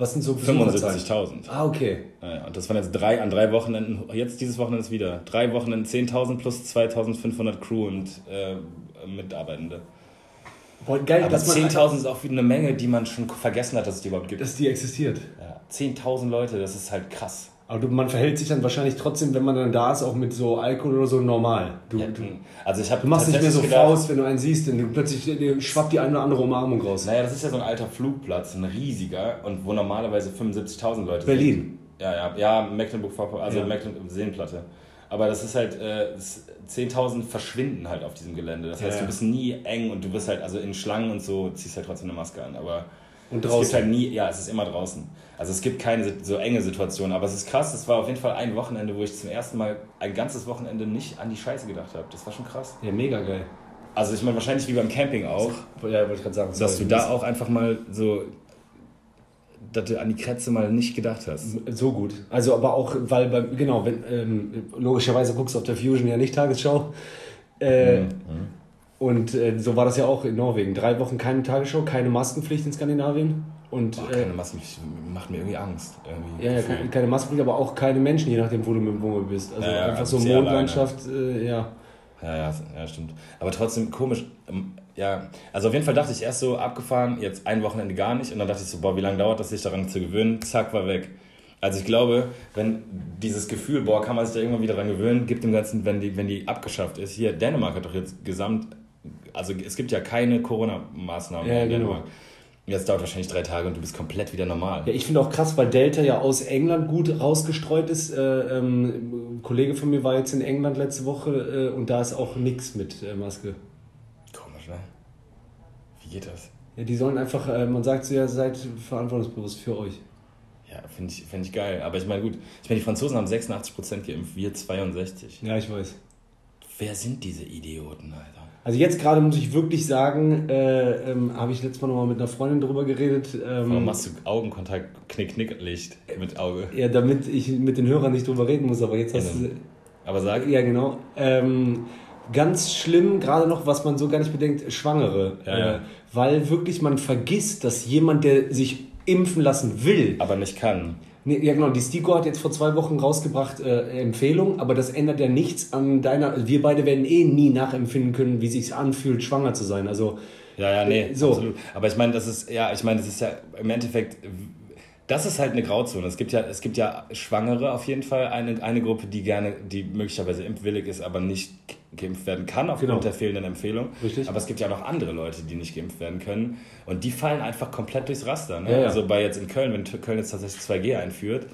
Was sind so Besucherzahlen? 75.000. Ah, okay. Ja, und das waren jetzt drei, an drei Wochenenden, jetzt dieses Wochenende ist wieder. Drei Wochenenden 10.000 plus 2.500 Crew und äh, Mitarbeitende. Boah, geil, Aber dass man 10.000 ist auch wieder eine Menge, die man schon vergessen hat, dass es die überhaupt gibt. dass die existiert. Ja, 10.000 Leute, das ist halt krass. Aber du, man verhält sich dann wahrscheinlich trotzdem, wenn man dann da ist, auch mit so Alkohol oder so normal. Du, Ja, du, also ich du machst nicht mehr so gedacht, Faust, wenn du einen siehst, denn du plötzlich dir schwappt die eine oder andere Umarmung raus. Naja, das ist ja so ein alter Flugplatz, ein riesiger, und wo normalerweise 75.000 Leute Berlin. sind. Ja, ja, ja, Mecklenburg-Vorpommern, also Ja. Mecklenburg-Seenplatte. Aber das ist halt, äh, es- 10.000 verschwinden halt auf diesem Gelände. Das heißt, Ja, du bist nie eng und du bist halt, also in Schlangen und so, ziehst halt trotzdem eine Maske an. Aber Und es draußen. gibt halt nie, ja, es ist immer draußen. Also es gibt keine so enge Situation. Aber es ist krass, es war auf jeden Fall ein Wochenende, wo ich zum ersten Mal ein ganzes Wochenende nicht an die Scheiße gedacht habe. Das war schon krass. Ja, mega geil. Also ich meine, wahrscheinlich wie beim Camping auch Ja, wollte ich gerade sagen. dass du da auch einfach mal so dass du an die Kretze mal nicht gedacht hast. So gut. Also aber auch, weil beim, genau, wenn, ähm, logischerweise guckst du auf der Fusion ja nicht Tagesschau. Äh, Mhm. Und äh, so war das ja auch in Norwegen. Drei Wochen keine Tagesschau, keine Maskenpflicht in Skandinavien. Und Boah, äh, keine Massen macht mir irgendwie Angst. Irgendwie ja, ja, keine, keine Maskenpflicht, aber auch keine Menschen, je nachdem, wo du mit dem Wumme bist. Also Ja, einfach so Mondlandschaft, äh, ja. Ja, ja, ja, stimmt. Aber trotzdem komisch. Ja, also auf jeden Fall dachte ich erst so, abgefahren, jetzt ein Wochenende gar nicht. Und dann dachte ich so, boah, wie lange dauert das, sich daran zu gewöhnen? Zack, war weg. Also ich glaube, wenn dieses Gefühl, boah, kann man sich da irgendwann wieder dran gewöhnen, gibt dem Ganzen, wenn die, wenn die abgeschafft ist. Hier, Dänemark hat doch jetzt gesamt, also es gibt ja keine Corona-Maßnahmen Ja, mehr in genau. Dänemark. Jetzt dauert wahrscheinlich drei Tage und du bist komplett wieder normal. Ja, ich finde auch krass, weil Delta ja aus England gut rausgestreut ist. Äh, ähm, ein Kollege von mir war jetzt in England letzte Woche äh, und da ist auch nichts mit äh, Maske. Wie geht das? Ja, die sollen einfach, äh, man sagt so ja, seid verantwortungsbewusst für euch. Ja, finde ich, find ich geil. Aber ich meine, gut, ich meine, die Franzosen haben 86% geimpft, wir 62%. Ja, ich weiß. Wer sind diese Idioten, Alter? Also jetzt gerade muss ich wirklich sagen, äh, ähm, habe ich letztes Mal nochmal mit einer Freundin drüber geredet. Warum Ähm, machst du Augenkontakt, Knick, Knick, Licht mit Auge? ja, damit ich mit den Hörern nicht drüber reden muss, aber jetzt hast du... Aber sag, Ja, genau. Ähm, ganz schlimm, gerade noch, was man so gar nicht bedenkt, Schwangere. Ja, ja. Äh, weil wirklich man vergisst, dass jemand, der sich impfen lassen will, aber nicht kann. Nee, ja genau, die STIKO hat jetzt vor zwei Wochen rausgebracht äh, Empfehlung, aber das ändert ja nichts an deiner. Wir beide werden eh nie nachempfinden können, wie sich anfühlt, schwanger zu sein. Also Ja, ja, nee, So. absolut. Aber ich meine, das ist, ja, ich meine, das ist ja im Endeffekt, das ist halt eine Grauzone. Es gibt ja, es gibt ja Schwangere auf jeden Fall, eine, eine Gruppe, die gerne, die möglicherweise impfwillig ist, aber nicht geimpft werden kann aufgrund Genau. der fehlenden Empfehlung. Richtig. Aber es gibt ja noch andere Leute, die nicht geimpft werden können und die fallen einfach komplett durchs Raster. Ne? Ja, ja. Also bei jetzt in Köln, wenn Köln jetzt tatsächlich 2G einführt,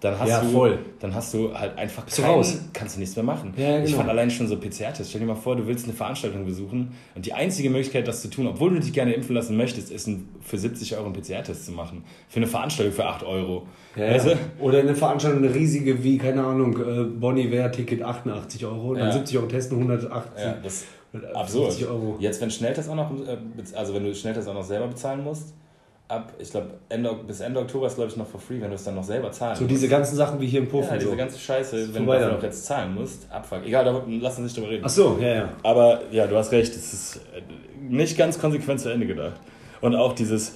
dann hast Ja, du, voll. dann hast du halt einfach keinen, raus. kannst du nichts mehr machen. Ja, ja, Ich genau. fand allein schon so PCR-Tests. Stell dir mal vor, du willst eine Veranstaltung besuchen und die einzige Möglichkeit, das zu tun, obwohl du dich gerne impfen lassen möchtest, ist ein, für 70 Euro einen PCR-Test zu machen. Für eine Veranstaltung für 8 Euro. ja, weißt du? Oder eine Veranstaltung, eine riesige, wie, keine Ahnung, äh, Bonnie Ware Ticket 88 Euro, dann Ja. 70 Euro testen, 180. Ja, das ist 50 absurd. Euro. Jetzt, wenn Schnelltest auch noch, äh, also wenn du Schnelltest auch noch selber bezahlen musst, ab, ich glaube, bis Ende Oktober ist, glaube ich, noch for free, wenn du es dann noch selber zahlen So musst. diese ganzen Sachen wie hier im Puff ja, diese so. ganze Scheiße, wenn du dann. noch jetzt zahlen musst, abfuck. Egal, da lass uns nicht drüber reden. Ach so, ja, ja. Aber ja, du hast recht, es ist äh, nicht ganz konsequent zu Ende gedacht. Und auch dieses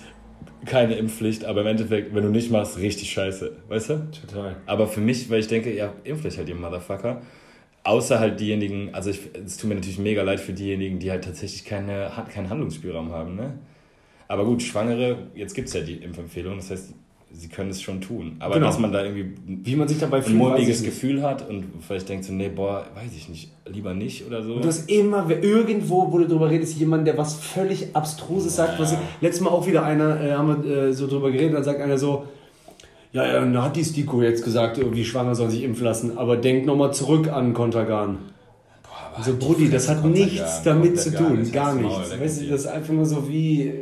keine Impfpflicht, aber im Endeffekt, wenn du nicht machst, richtig scheiße, weißt du? Total. Aber für mich, weil ich denke, ja, Impfpflicht halt ihr Motherfucker. Außer halt diejenigen, also ich, es tut mir natürlich mega leid für diejenigen, die halt tatsächlich keine, keinen Handlungsspielraum haben, ne? Aber gut, Schwangere, jetzt gibt es ja die Impfempfehlung, das heißt, sie können es schon tun. Aber Genau. dass man da irgendwie Wie man sich dabei ein fühlt, ich mulmiges. Gefühl hat und vielleicht denkt so, nee, boah, weiß ich nicht, lieber nicht oder so. Und du hast immer, irgendwo, wo du drüber redest, jemand, der was völlig Abstruses sagt. Was, letztes Mal auch wieder einer, äh, haben wir äh, so drüber geredet, dann sagt einer so, ja, ja, dann hat die Stiko jetzt gesagt, irgendwie Schwanger soll sich impfen lassen, aber denk nochmal zurück an Kontergan. Boah, So, aber Brudi, das hat nichts Kontergan, damit kommt zu ja tun, gar nichts. Weißt du, das ist einfach nur so wie,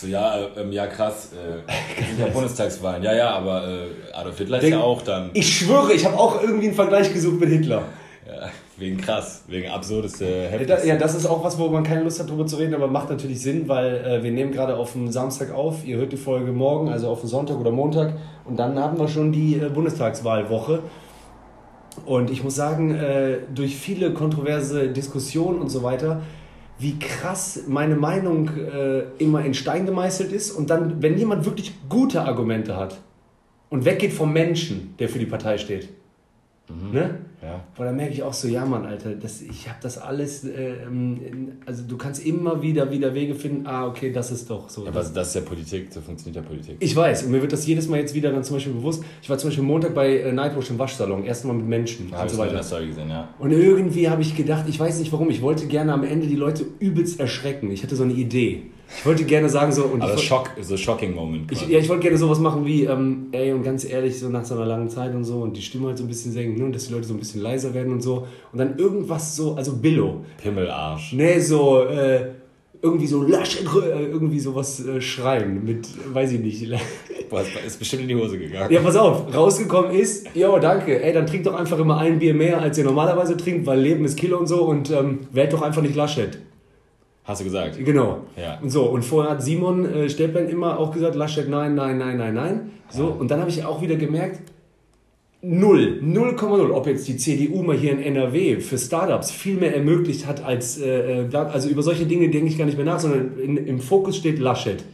So, ja, äh, ähm, ja krass, äh, sind ja Bundestagswahlen. Ja, ja, aber äh, Adolf Hitler ist Denk- ja auch dann. ich schwöre, ich habe auch irgendwie einen Vergleich gesucht mit Hitler. Ja, wegen krass, wegen absurdeste Ja, Heftig. da- Ja, das ist auch was, wo man keine Lust hat, drüber zu reden, aber macht natürlich Sinn, weil äh, wir nehmen gerade auf dem Samstag auf. Ihr hört die Folge morgen, also auf dem Sonntag oder Montag. Und dann haben wir schon die äh, Bundestagswahlwoche. Und ich muss sagen, äh, durch viele kontroverse Diskussionen und so weiter, wie krass meine Meinung äh, immer in Stein gemeißelt ist. Und dann, wenn jemand wirklich gute Argumente hat und weggeht vom Menschen, der für die Partei steht, ne? Ja. Boah, da merke ich auch so, ja Mann, Alter, das, ich habe das alles, ähm, in- also du kannst immer wieder, wieder Wege finden, ah, okay, das ist doch so. Aber das, das ist ja Politik, so funktioniert ja Politik. ich weiß, und mir wird das jedes Mal jetzt wieder dann zum Beispiel bewusst. Ich war zum Beispiel Montag bei äh, Nightwatch im Waschsalon, erst mal mit Menschen Habe und so weiter. Story gesehen, ja. Und irgendwie habe ich gedacht, ich weiß nicht warum, ich wollte gerne am Ende die Leute übelst erschrecken. Ich hatte so eine Idee. Ich wollte gerne sagen so, und Aber ich, Schock, so shocking Moment. ich, ja, ich wollte gerne sowas machen wie, ähm, ey, und ganz ehrlich, so nach so einer langen Zeit und so und die Stimme halt so ein bisschen senken, ne, und dass die Leute so ein bisschen leiser werden und so. Und dann irgendwas so, also Billo. Pimmelarsch. Nee, so, äh, irgendwie so lasch, äh, irgendwie sowas äh, schreien mit, weiß ich nicht. Boah, ist- bestimmt in die Hose gegangen. Ja, pass auf, rausgekommen ist, jo, danke, ey, dann trinkt doch einfach immer ein Bier mehr, als ihr normalerweise trinkt, weil Leben ist Kilo und so und ähm, wählt doch einfach nicht Laschet. Hast du gesagt? Genau. Ja. Und so, und vorher hat Simon äh, Stäblein immer auch gesagt, Laschet nein, nein, nein, nein, nein. So, und dann habe ich auch wieder gemerkt, null, 0,0, ob jetzt die CDU mal hier in NRW für Startups viel mehr ermöglicht hat als, äh, äh, also über solche Dinge denke ich gar nicht mehr nach, sondern in, im Fokus steht Laschet.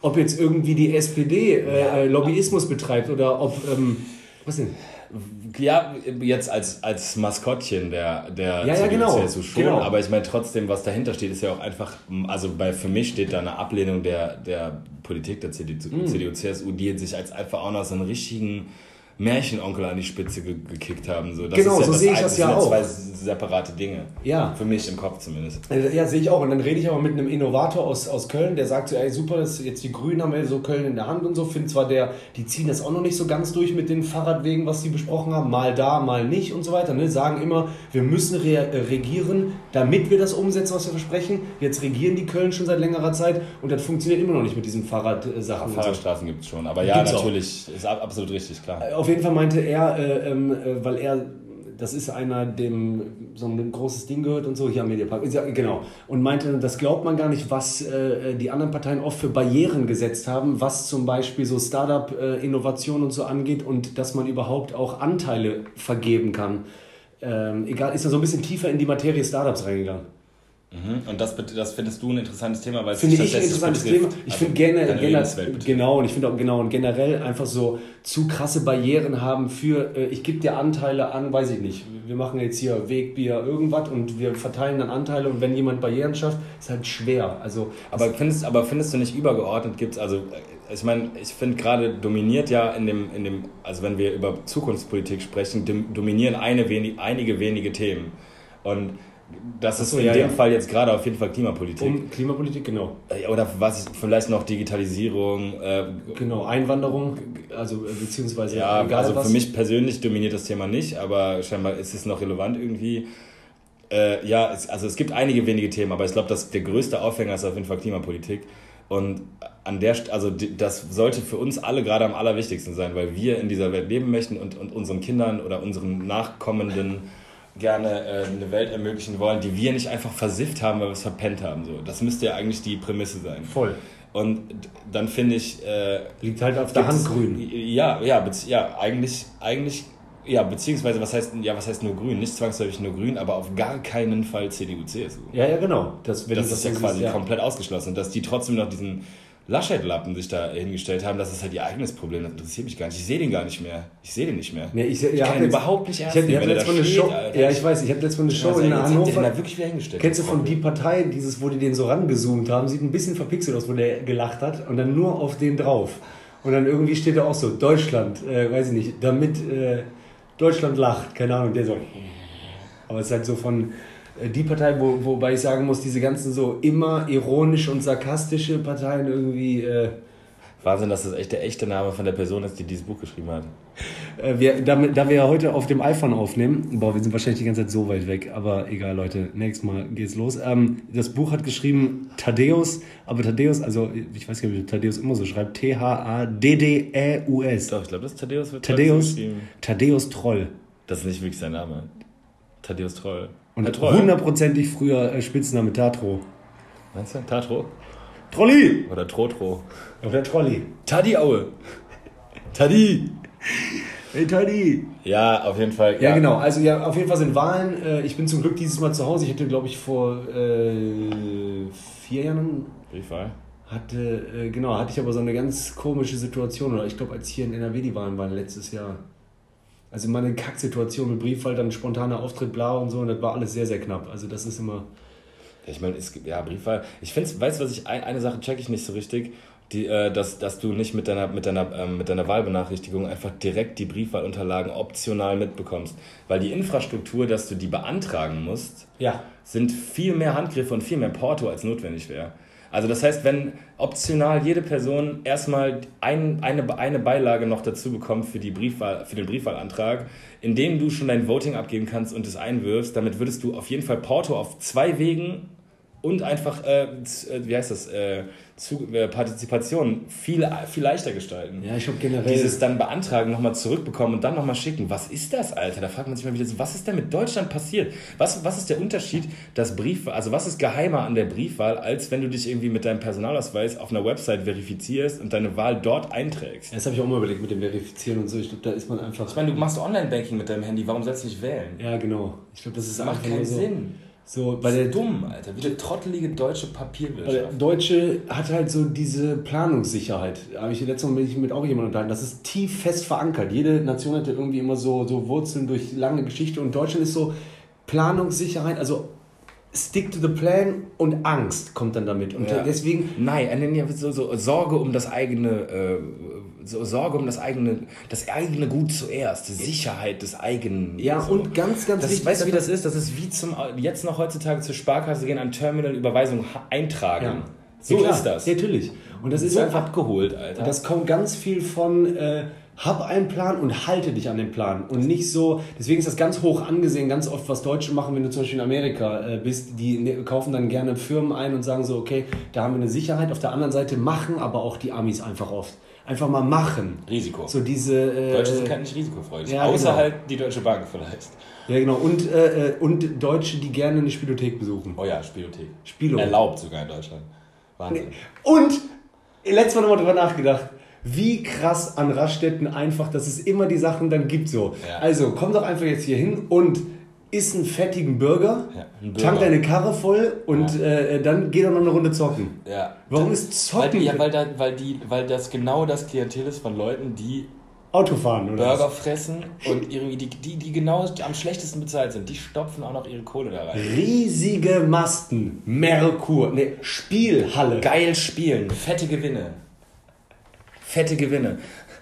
Ob jetzt irgendwie die SPD äh, äh, Lobbyismus betreibt oder ob, ähm, was denn? Ja, jetzt als, als Maskottchen der, der Ja, ja, genau. CSU schon, Genau. aber ich meine trotzdem, was dahinter steht, ist ja auch einfach, also bei, für mich steht da eine Ablehnung der, der Politik der CDU, Mhm. CDU, CSU, die sich als einfach auch noch so einen richtigen Märchenonkel an die Spitze ge gekickt haben. So, das Genau, ist so was sehe ich das sind ja auch. zwei separate Dinge. Ja. Für mich im Kopf zumindest. Also, Ja, sehe ich auch. Und dann rede ich aber mit einem Innovator aus, aus Köln, der sagt so, ey, super, dass jetzt die Grünen haben ja so Köln in der Hand und so. Finde zwar der, die ziehen das auch noch nicht so ganz durch mit den Fahrradwegen, was sie besprochen haben. Mal da, mal nicht und so weiter. Ne? Sagen immer, wir müssen re äh, regieren, damit wir das umsetzen, was wir versprechen. Jetzt regieren die Köln schon seit längerer Zeit und das funktioniert immer noch nicht mit diesen Fahrradsachen. Fahrradstraßen gibt es schon, aber ja, Gibt's auch. natürlich, ist ab- absolut richtig, klar. Auf jeden Fall meinte er, äh, ähm, äh, weil er, das ist einer, dem so ein großes Ding gehört und so, hier am Mediapark, Ist genau. Und meinte, das glaubt man gar nicht, was äh, die anderen Parteien oft für Barrieren gesetzt haben, was zum Beispiel so Startup-Innovation und so angeht und dass man überhaupt auch Anteile vergeben kann. Ähm, egal, ist er so ein bisschen tiefer in die Materie Startups reingegangen. Mhm. Und das, das findest du ein interessantes Thema, weil es Finde ich ein interessantes betrifft. Thema. Ich Also finde Lebenswelt betrifft. genau und ich finde auch genau und generell einfach so zu krasse Barrieren haben für äh, ich gebe dir Anteile an, weiß ich nicht. Wir machen jetzt hier Wegbier irgendwas und wir verteilen dann Anteile und wenn jemand Barrieren schafft, ist halt schwer. Also Aber findest, aber findest du nicht übergeordnet gibt es, also äh, ich meine, ich finde gerade dominiert ja in dem, in dem, also wenn wir über Zukunftspolitik sprechen, dominieren eine wenig, einige wenige Themen. Und das ist so, in ja, dem ja. Fall jetzt gerade auf jeden Fall Klimapolitik. um Klimapolitik genau. Äh, Oder was ist, vielleicht noch Digitalisierung. Äh, Genau, Einwanderung, also äh, beziehungsweise ja, also was. für mich persönlich dominiert das Thema nicht, aber scheinbar ist es noch relevant irgendwie. Äh, ja, es, also es gibt einige wenige Themen, aber ich glaube, dass der größte Aufhänger ist auf jeden Fall Klimapolitik. Und an der, also das sollte für uns alle gerade am allerwichtigsten sein, weil wir in dieser Welt leben möchten und, und unseren Kindern oder unseren Nachkommenden gerne äh, eine Welt ermöglichen wollen, die wir nicht einfach versifft haben, weil wir es verpennt haben. So. Das müsste ja eigentlich die Prämisse sein. Voll. Und dann finde ich, äh, Liegt halt auf der Hand grün. Ja, ja, ja, eigentlich, eigentlich, ja, beziehungsweise was heißt, ja, was heißt nur grün? Nicht zwangsläufig nur grün, aber auf gar keinen Fall CDU, CSU. Ja, ja, genau. Das, wenn Das du ist ja quasi siehst, komplett ausgeschlossen. Und dass die trotzdem noch diesen Laschet-Lappen sich da hingestellt haben, das ist halt ihr eigenes Problem. Das interessiert mich gar nicht. Ich sehe den gar nicht mehr. Ich sehe den nicht mehr. Nee, ich, ich ja, kann hab jetzt- überhaupt nicht ernst Ich hatte nehmen, wenn er da steht, Show. Alter. Ja, ich weiß, ich habe letztes Mal eine Show Also, in er Hannover. den da wirklich wieder hingestellt. Kennst du von Die Partei, dieses, wo die den so rangezoomt haben, sieht ein bisschen verpixelt aus, wo der gelacht hat und dann nur auf den drauf. Und dann irgendwie steht da auch so, Deutschland, äh, weiß ich nicht, damit äh, Deutschland lacht, keine Ahnung, der so. Aber es ist halt so von äh, die Partei, wo, wobei ich sagen muss, diese ganzen so immer ironisch und sarkastische Parteien irgendwie. Äh, Wahnsinn, dass das echt der echte Name von der Person ist, die dieses Buch geschrieben hat. Äh, wir, damit, da wir ja heute auf dem iPhone aufnehmen, boah, wir sind wahrscheinlich die ganze Zeit so weit weg, aber egal, Leute, nächstes Mal geht's los. Ähm, das Buch hat geschrieben Thaddeus, aber Thaddeus, also ich weiß gar nicht, wie Thaddeus immer so schreibt, T-H-A-D-D-E-U-S. Doch, ich glaube, das ist Thaddeus wird Thaddeus, geschrieben. Thaddeus Troll. Das ist nicht wirklich sein Name. Thaddeus Troll. Und Herr Troll. hundertprozentig früher äh, Spitzname Tatro. Meinst du? Tatro? Trolli! Oder Trotro? Oder Trolli. Taddy Aue. Taddy. Hey Taddy! Ja, auf jeden Fall. Ja, genau. Also ja, auf jeden Fall sind Wahlen. Äh, ich bin zum Glück dieses Mal zu Hause. Ich hatte, glaube ich, vor äh, vier Jahren Briefwahl. Hatte, äh, genau, hatte ich aber so eine ganz komische Situation. Oder ich glaube, als hier in NRW die Wahlen waren letztes Jahr. Also mal eine Kacksituation mit Briefwahl, dann spontaner Auftritt, bla und so. Und das war alles sehr, sehr knapp. Also das ist immer. Ja, ich meine, es gibt ja Briefwahl. Ich finde, weißt du, was ich ein, eine Sache checke ich nicht so richtig, die, äh, dass, dass du nicht mit deiner mit deiner ähm, mit deiner Wahlbenachrichtigung einfach direkt die Briefwahlunterlagen optional mitbekommst, weil die Infrastruktur, dass du die beantragen musst, Ja. sind viel mehr Handgriffe und viel mehr Porto als notwendig wäre. Also das heißt, wenn optional jede Person erstmal ein, eine, eine Beilage noch dazu bekommt für, die Briefwahl, für den Briefwahlantrag, in dem du schon dein Voting abgeben kannst und es einwirfst, damit würdest du auf jeden Fall Porto auf zwei Wegen und einfach, äh, äh, wie heißt das, äh, zu, äh, Partizipation viel, viel leichter gestalten. Ja, ich glaube generell. Dieses dann beantragen, nochmal zurückbekommen und dann nochmal schicken. Was ist das, Alter? Da fragt man sich mal wieder so, was ist denn mit Deutschland passiert? Was, was ist der Unterschied, dass Briefwahl, also was ist geheimer an der Briefwahl, als wenn du dich irgendwie mit deinem Personalausweis auf einer Website verifizierst und deine Wahl dort einträgst? das habe ich auch mal überlegt mit dem Verifizieren und so. Ich glaube, da ist man einfach. Ich meine, du machst Online-Banking mit deinem Handy, warum sollst du nicht wählen? Ja, genau. Ich glaube, das ist macht keinen so. Sinn. So, bei Das der, dumm, Alter. Wie eine trottelige deutsche Weil der Papierwirtschaft. Deutsche hat halt so diese Planungssicherheit. Da habe ich letztes Mal mich mit auch jemandem unterhalten. Das ist tief fest verankert. Jede Nation hat ja irgendwie immer so, so Wurzeln durch lange Geschichte. Und Deutschland ist so Planungssicherheit, also stick to the plan und Angst kommt dann damit. Und Ja. deswegen, Nein, äh, so, so Sorge um das eigene, äh, so Sorge um das eigene, das eigene Gut zuerst, Sicherheit des eigenen. ja, so. und ganz, ganz Das, wichtig. weißt du, wie das ist? Das ist wie zum jetzt noch heutzutage zur Sparkasse gehen, an Terminal Überweisung eintragen. Ja. So Ja, ist das. Ja, natürlich. Und das ist so einfach abgeholt, Alter. Das kommt ganz viel von, äh, hab einen Plan und halte dich an den Plan. Und nicht so, deswegen ist das ganz hoch angesehen, ganz oft, was Deutsche machen, wenn du zum Beispiel in Amerika äh, bist, die ne, kaufen dann gerne Firmen ein und sagen so, okay, da haben wir eine Sicherheit. Auf der anderen Seite machen aber auch die Amis einfach oft. Einfach mal machen. Risiko. So diese. Äh, Deutsche sind halt nicht risikofreudig. ja, außer genau. halt die Deutsche Bank vielleicht. Ja, genau. Und, äh, äh, und Deutsche, die gerne eine Spielothek besuchen. Oh ja, Spielothek. Spilo. Erlaubt sogar in Deutschland. Wahnsinn. Und letztes Mal nochmal drüber nachgedacht, wie krass an Raststätten einfach, dass es immer die Sachen dann gibt so. Ja. Also komm doch einfach jetzt hier hin und iss einen fettigen Burger, Ja, einen Burger. tank deine Karre voll und äh, dann geh doch noch eine Runde zocken. Ja. Warum ist Weil, Zocken die, ja, weil, da, weil, die, weil das genau das Klientel ist von Leuten, die Autofahren oder Burger was? fressen und irgendwie die, die, die genau am schlechtesten bezahlt sind, die stopfen auch noch ihre Kohle da rein. Riesige Masten, Merkur, ne, Spielhalle. Geil spielen, fette Gewinne. Fette Gewinne.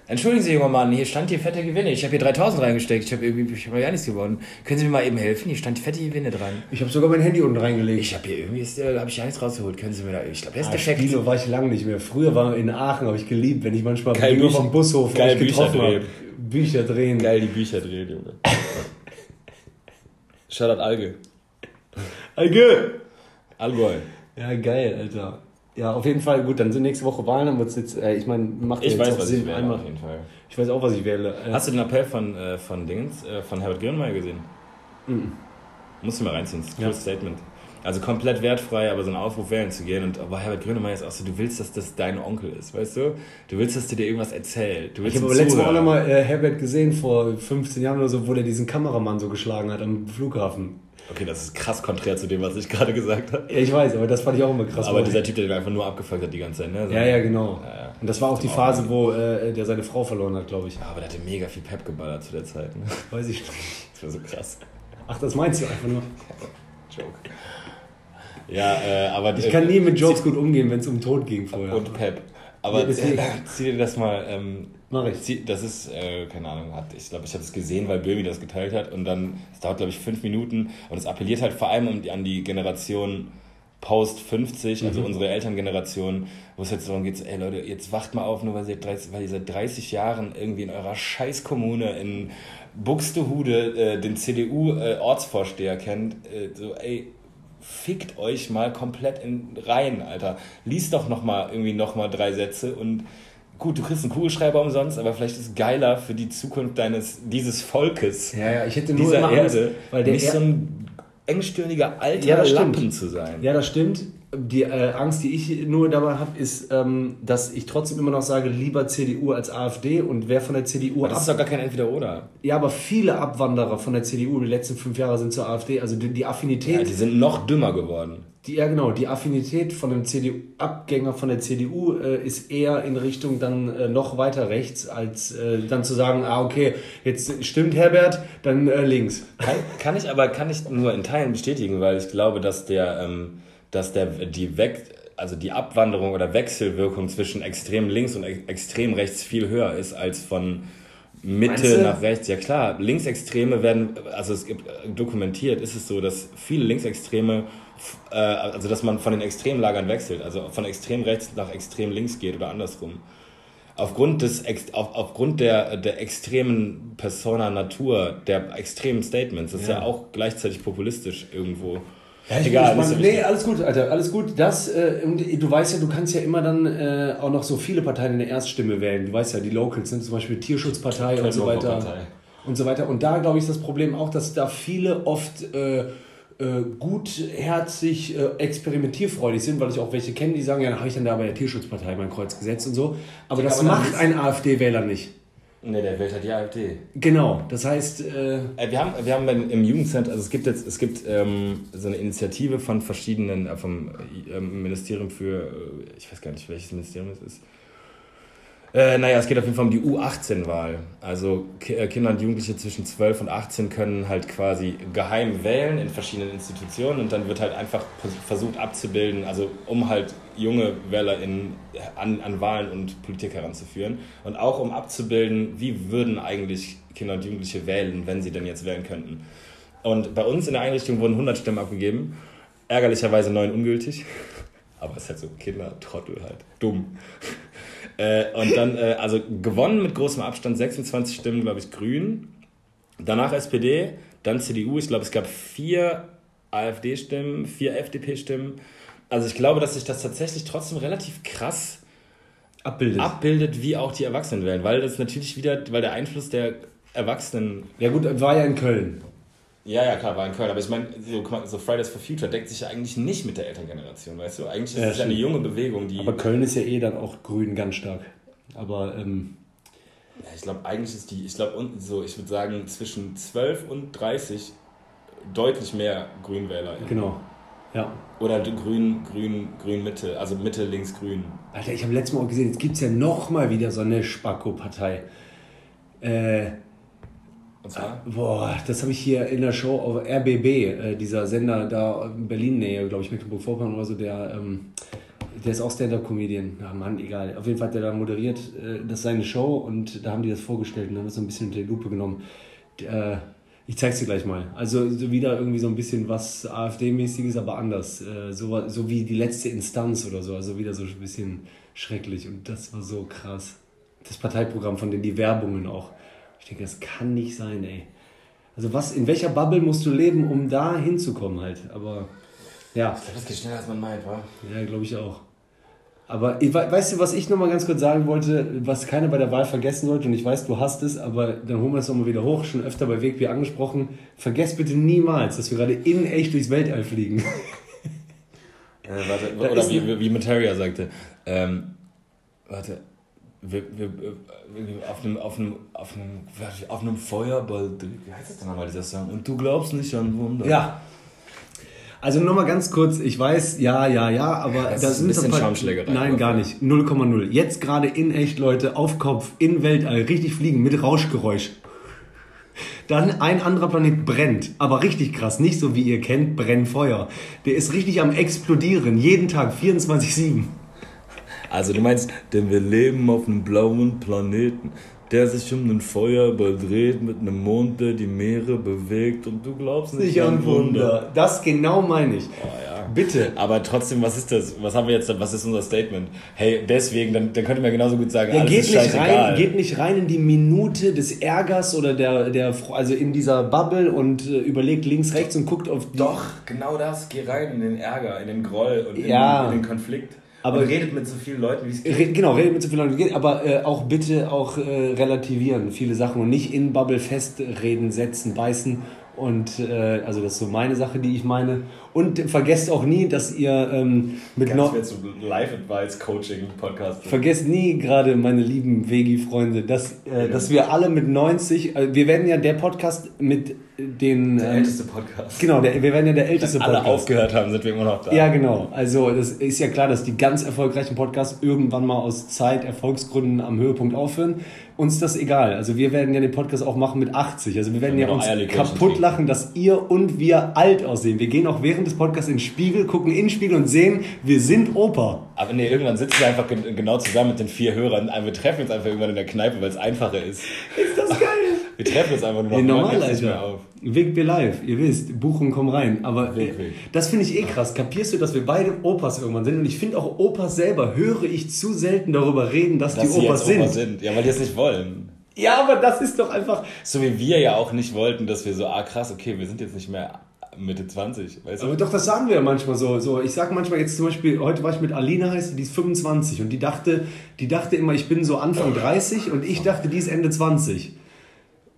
Entschuldigen Sie, junger Mann, hier stand hier fette Gewinne. Ich habe hier 3000 reingesteckt, ich habe irgendwie ich hab gar nichts gewonnen. Können Sie mir mal eben helfen? Hier stand fette Gewinne dran. Ich habe sogar mein Handy unten reingelegt. Ich habe hier irgendwie, ist, äh, habe ich gar nichts rausgeholt. Können Sie mir da, ich glaube, der ist Ah, defekt. Spilo war ich lange nicht mehr. Früher war in Aachen, habe ich geliebt, wenn ich manchmal Geil Bücher- vom Bushof geil euch getroffen Bücher habe. drehen. Bücher drehen. Geil die Bücher drehen, Junge. Shoutout Alge. Alge! Allgäu. Ja, geil, Alter. Ja, auf jeden Fall, gut, dann sind nächste Woche Wahlen, dann wird's jetzt, äh, ich meine, macht Ich jetzt weiß, auch was Sinn, ich wähle, einmal. auf jeden Fall. Ich weiß auch, was ich wähle. Äh, Hast du den Appell von, äh, von Dingens, äh, von Herbert Grönemeyer gesehen? Musst du mal reinziehen, das ist ein Ja. Statement. Also komplett wertfrei, aber so ein Aufruf wählen zu gehen. Und aber Herbert Grönemeyer ist auch so, du willst, dass das dein Onkel ist, weißt du? Du willst, dass der dir irgendwas erzählt. Du willst ich habe aber letztes Mal auch nochmal äh, Herbert gesehen, vor 15 Jahren oder so, wo der diesen Kameramann so geschlagen hat am Flughafen. Okay, das ist krass konträr zu dem, was ich gerade gesagt habe. Ja, ich weiß, aber das fand ich auch immer krass. Aber dieser Typ, der den einfach nur abgefuckt hat die ganze Zeit, ne? So- ja, ja, genau. Ja, ja. Und das war auch die Phase, wo äh, der seine Frau verloren hat, glaube ich. Ja, aber der hatte mega viel Pep geballert zu der Zeit. Ne? Weiß ich nicht. Das war so krass. Ach, das meinst du einfach nur. Joke. Ja, äh, aber Ich kann nie mit Jokes gut umgehen, wenn es um Tod ging vorher. Und Pep. Aber Ja, zieh dir das mal. Ähm, Mach ich. das ist, äh, keine Ahnung, hat, ich glaube, ich habe es gesehen, weil Böhmi das geteilt hat. Und dann, es dauert, glaube ich, fünf Minuten. Und es appelliert halt vor allem um die, an die Generation Post 50, also Mhm. unsere Elterngeneration, wo es jetzt darum geht, ey Leute, jetzt wacht mal auf, nur weil, ihr 30, weil ihr seit 30 Jahren irgendwie in eurer Scheißkommune in Buxtehude äh, den CDU-Ortsvorsteher kennt. Äh, so, ey, fickt euch mal komplett in rein, Alter. Lies doch noch mal irgendwie noch mal drei Sätze und gut, du kriegst einen Kugelschreiber umsonst, aber vielleicht ist es geiler für die Zukunft deines dieses Volkes, Ja, ja, ich hätte nur dieser immer Angst, Erde, weil der nicht Er- so ein engstirniger alter Ja, stimmt. Lappen zu sein. Ja, das stimmt. Die äh, Angst, die ich nur dabei habe, ist, ähm, dass ich trotzdem immer noch sage, lieber CDU als AfD und wer von der CDU aber das ist doch gar kein Entweder-Oder. Ja, aber viele Abwanderer von der CDU die letzten fünf Jahre sind zur AfD. Also die, die Affinität, Ja, die sind noch dümmer geworden. die, ja genau, die Affinität von dem CDU-Abgänger von der CDU äh, ist eher in Richtung dann äh, noch weiter rechts, als äh, dann zu sagen, ah okay, jetzt stimmt Herbert, dann äh, links. Kann, kann ich aber kann ich nur in Teilen bestätigen, weil ich glaube, dass der, ähm, dass der die weg, also die Abwanderung oder Wechselwirkung zwischen extrem links und ex- extrem rechts viel höher ist als von Mitte nach rechts. Ja klar, Linksextreme werden, also es gibt äh, dokumentiert, ist es so, dass viele Linksextreme, äh, also dass man von den Extremlagern wechselt, also von extrem rechts nach extrem links geht oder andersrum. Aufgrund, des, auf, aufgrund der, der extremen Persona Natur, der extremen Statements, das ist ja, Ja. auch gleichzeitig populistisch irgendwo. Ja, ich, Egal, ich wichtig. nee, alles gut, Alter, alles gut. Das, äh, und du weißt ja, du kannst ja immer dann äh, auch noch so viele Parteien in der Erststimme wählen. Du weißt ja, die Locals sind zum Beispiel Tierschutzpartei und so weiter. Partei. Und so weiter. Und da, glaube ich, ist das Problem auch, dass da viele oft äh, äh, gutherzig, äh, experimentierfreudig sind, weil ich auch welche kenne, die sagen, ja, dann habe ich dann da bei der Tierschutzpartei mein Kreuz gesetzt und so. Aber das aber macht ein AfD-Wähler nicht. Nee, der wählt halt die AfD. Genau, das heißt, äh, Äh, Wir haben, wir haben im- im Jugendzentrum, also es gibt jetzt, es gibt ähm, so eine Initiative von verschiedenen, äh, vom ähm, Ministerium für, äh, ich weiß gar nicht, welches Ministerium es ist. Äh, naja, es geht auf jeden Fall um die U18-Wahl. Also äh, Kinder und Jugendliche zwischen 12 und 18 können halt quasi geheim wählen in verschiedenen Institutionen und dann wird halt einfach vers- versucht abzubilden, also um halt junge WählerInnen an, an Wahlen und Politik heranzuführen und auch um abzubilden, wie würden eigentlich Kinder und Jugendliche wählen, wenn sie denn jetzt wählen könnten. Und bei uns in der Einrichtung wurden 100 Stimmen abgegeben, ärgerlicherweise 9 ungültig, aber es ist halt so Kinder, Trottel halt, dumm. Äh, und dann, äh, also gewonnen mit großem Abstand, 26 Stimmen, glaube ich, Grün. Danach SPD, dann CDU. Ich glaube, es gab vier AfD-Stimmen, vier FDP-Stimmen. Also ich glaube, dass sich das tatsächlich trotzdem relativ krass abbildet. abbildet, wie auch die Erwachsenen wählen. Weil das natürlich wieder, weil der Einfluss der Erwachsenen ja gut, war ja in Köln. Ja, ja, klar, war in Köln. Aber ich meine, so, so Fridays for Future deckt sich ja eigentlich nicht mit der Elterngeneration, weißt du? Eigentlich ist Ja, es ja eine junge Bewegung, die. Aber Köln ist ja eh dann auch grün ganz stark. Aber ähm, Ja, ich glaube, eigentlich ist die, ich glaube, unten so, ich würde sagen, zwischen 12 und 30 deutlich mehr Grünwähler. genau. Ja. Oder Grün, Grün, Grün Mitte, also Mitte, links, Grün. Alter, ich habe letztes Mal auch gesehen, jetzt gibt es ja noch mal wieder so eine Spacko-Partei. Äh, Und zwar? boah, das habe ich hier in der Show auf RBB, äh, dieser Sender da in Berlin-Nähe, glaube ich, Mecklenburg-Vorpommern oder so, der, ähm, der ist auch Stand-Up-Comedian. Ja, Mann, egal. Auf jeden Fall hat der da moderiert, äh, das ist seine Show und da haben die das vorgestellt und haben das so ein bisschen unter die Lupe genommen. Äh, ich zeig's dir gleich mal. Also so wieder irgendwie so ein bisschen was AfD-mäßiges, aber anders. Äh, so, so wie die letzte Instanz oder so. Also wieder so ein bisschen schrecklich. Und das war so krass. Das Parteiprogramm von denen, die Werbungen auch. Ich denke, das kann nicht sein, ey. Also was, in welcher Bubble musst du leben, um da hinzukommen halt? Aber ja, Das geht schneller, als man meint, wa? ja, glaube ich auch. Aber ich, we- weißt du, was ich nochmal ganz kurz sagen wollte, was keiner bei der Wahl vergessen sollte, und ich weiß, du hast es, aber dann holen wir es nochmal wieder hoch, schon öfter bei Wegbier angesprochen. Vergesst bitte niemals, dass wir gerade in echt durchs Weltall fliegen. Äh, warte, Da oder wie, ein- wie Materia sagte, ähm, warte, wir, wir, wir, auf einem, auf einem, auf einem, auf einem Feuerball, wie heißt das denn nochmal, dieser Song? Und du glaubst nicht an Wunder. Ja. Also nochmal ganz kurz, ich weiß, ja, ja, ja, aber Das da ist ein bisschen Schaumschlägerei, Nein, gar nicht. 0,0. Jetzt gerade in echt, Leute, auf Kopf, in Weltall, richtig fliegen mit Rauschgeräusch. Dann ein anderer Planet brennt, aber richtig krass, nicht so wie ihr kennt, Brennfeuer. Der ist richtig am explodieren, jeden Tag, 24-7. Also du meinst, denn wir leben auf einem blauen Planeten, der sich um einen Feuerball dreht mit einem Mond, der die Meere bewegt und du glaubst nicht, Nicht an Wunder. Das genau meine ich. Oh, ja. Bitte. Aber trotzdem, was ist das? Was haben wir jetzt? Was ist unser Statement? Hey, deswegen, dann, dann könnte man genauso gut sagen, Ja, alles geht ist nicht, scheißegal. rein, geht nicht rein in die Minute des Ärgers oder der, der also in dieser Bubble und äh, überlegt links, rechts und guckt auf die. Doch, genau das. Geh rein in den Ärger, in den Groll und in, Ja. in den Konflikt. Aber- und redet mit so vielen Leuten, wie es geht. Re- Genau, redet mit so vielen Leuten, wie es geht, aber äh, auch bitte auch äh, relativieren viele Sachen und nicht in Bubble festreden, setzen, beißen und äh, also das ist so meine Sache, die ich meine. Und vergesst auch nie, dass ihr ähm, mit noch viel zu Live-Advice-Coaching-Podcast. Vergesst nie gerade, meine lieben Vegi-Freunde, dass, äh, dass wir alle mit 90, äh, wir werden ja der Podcast mit den... Der ähm, älteste Podcast. Genau, der, wir werden ja der älteste Alle Podcast. aufgehört haben, sind wir immer noch da. Ja, genau. Also das ist ja klar, dass die ganz erfolgreichen Podcasts irgendwann mal aus Zeit, Erfolgsgründen am Höhepunkt aufhören. Uns ist das egal. Also wir werden ja den Podcast auch machen mit 80. Also wir werden Wenn ja noch uns kaputt lachen, dass ihr und wir alt aussehen. Wir gehen auch während des Podcasts in den Spiegel, gucken in den Spiegel und sehen, wir sind Opa. Aber nee, irgendwann sitzen wir einfach gen- genau zusammen mit den vier Hörern. Wir treffen uns einfach irgendwann in der Kneipe, weil es einfacher ist. Ist das geil? Wir treffen uns einfach nur noch. Wir machen normal, Alter. auf. Wegbier live, ihr wisst, Buchungen kommen rein. Aber Weg, äh, weg. das finde ich eh krass. Kapierst du, dass wir beide Opas irgendwann sind? Und ich finde auch Opas selber, höre ich zu selten darüber reden, dass, Dass die Opas jetzt Opa sind. sind. Ja, weil die es nicht wollen. Ja, aber das ist doch einfach. So wie wir ja auch nicht wollten, dass wir so, ah krass, okay, wir sind jetzt nicht mehr Mitte 20, weißt du? Aber doch, das sagen wir ja manchmal so. so. Ich sag manchmal jetzt zum Beispiel, heute war ich mit Alina, heißt die, die ist 25 und die dachte, die dachte immer, ich bin so Anfang 30 und ich dachte, die ist Ende 20.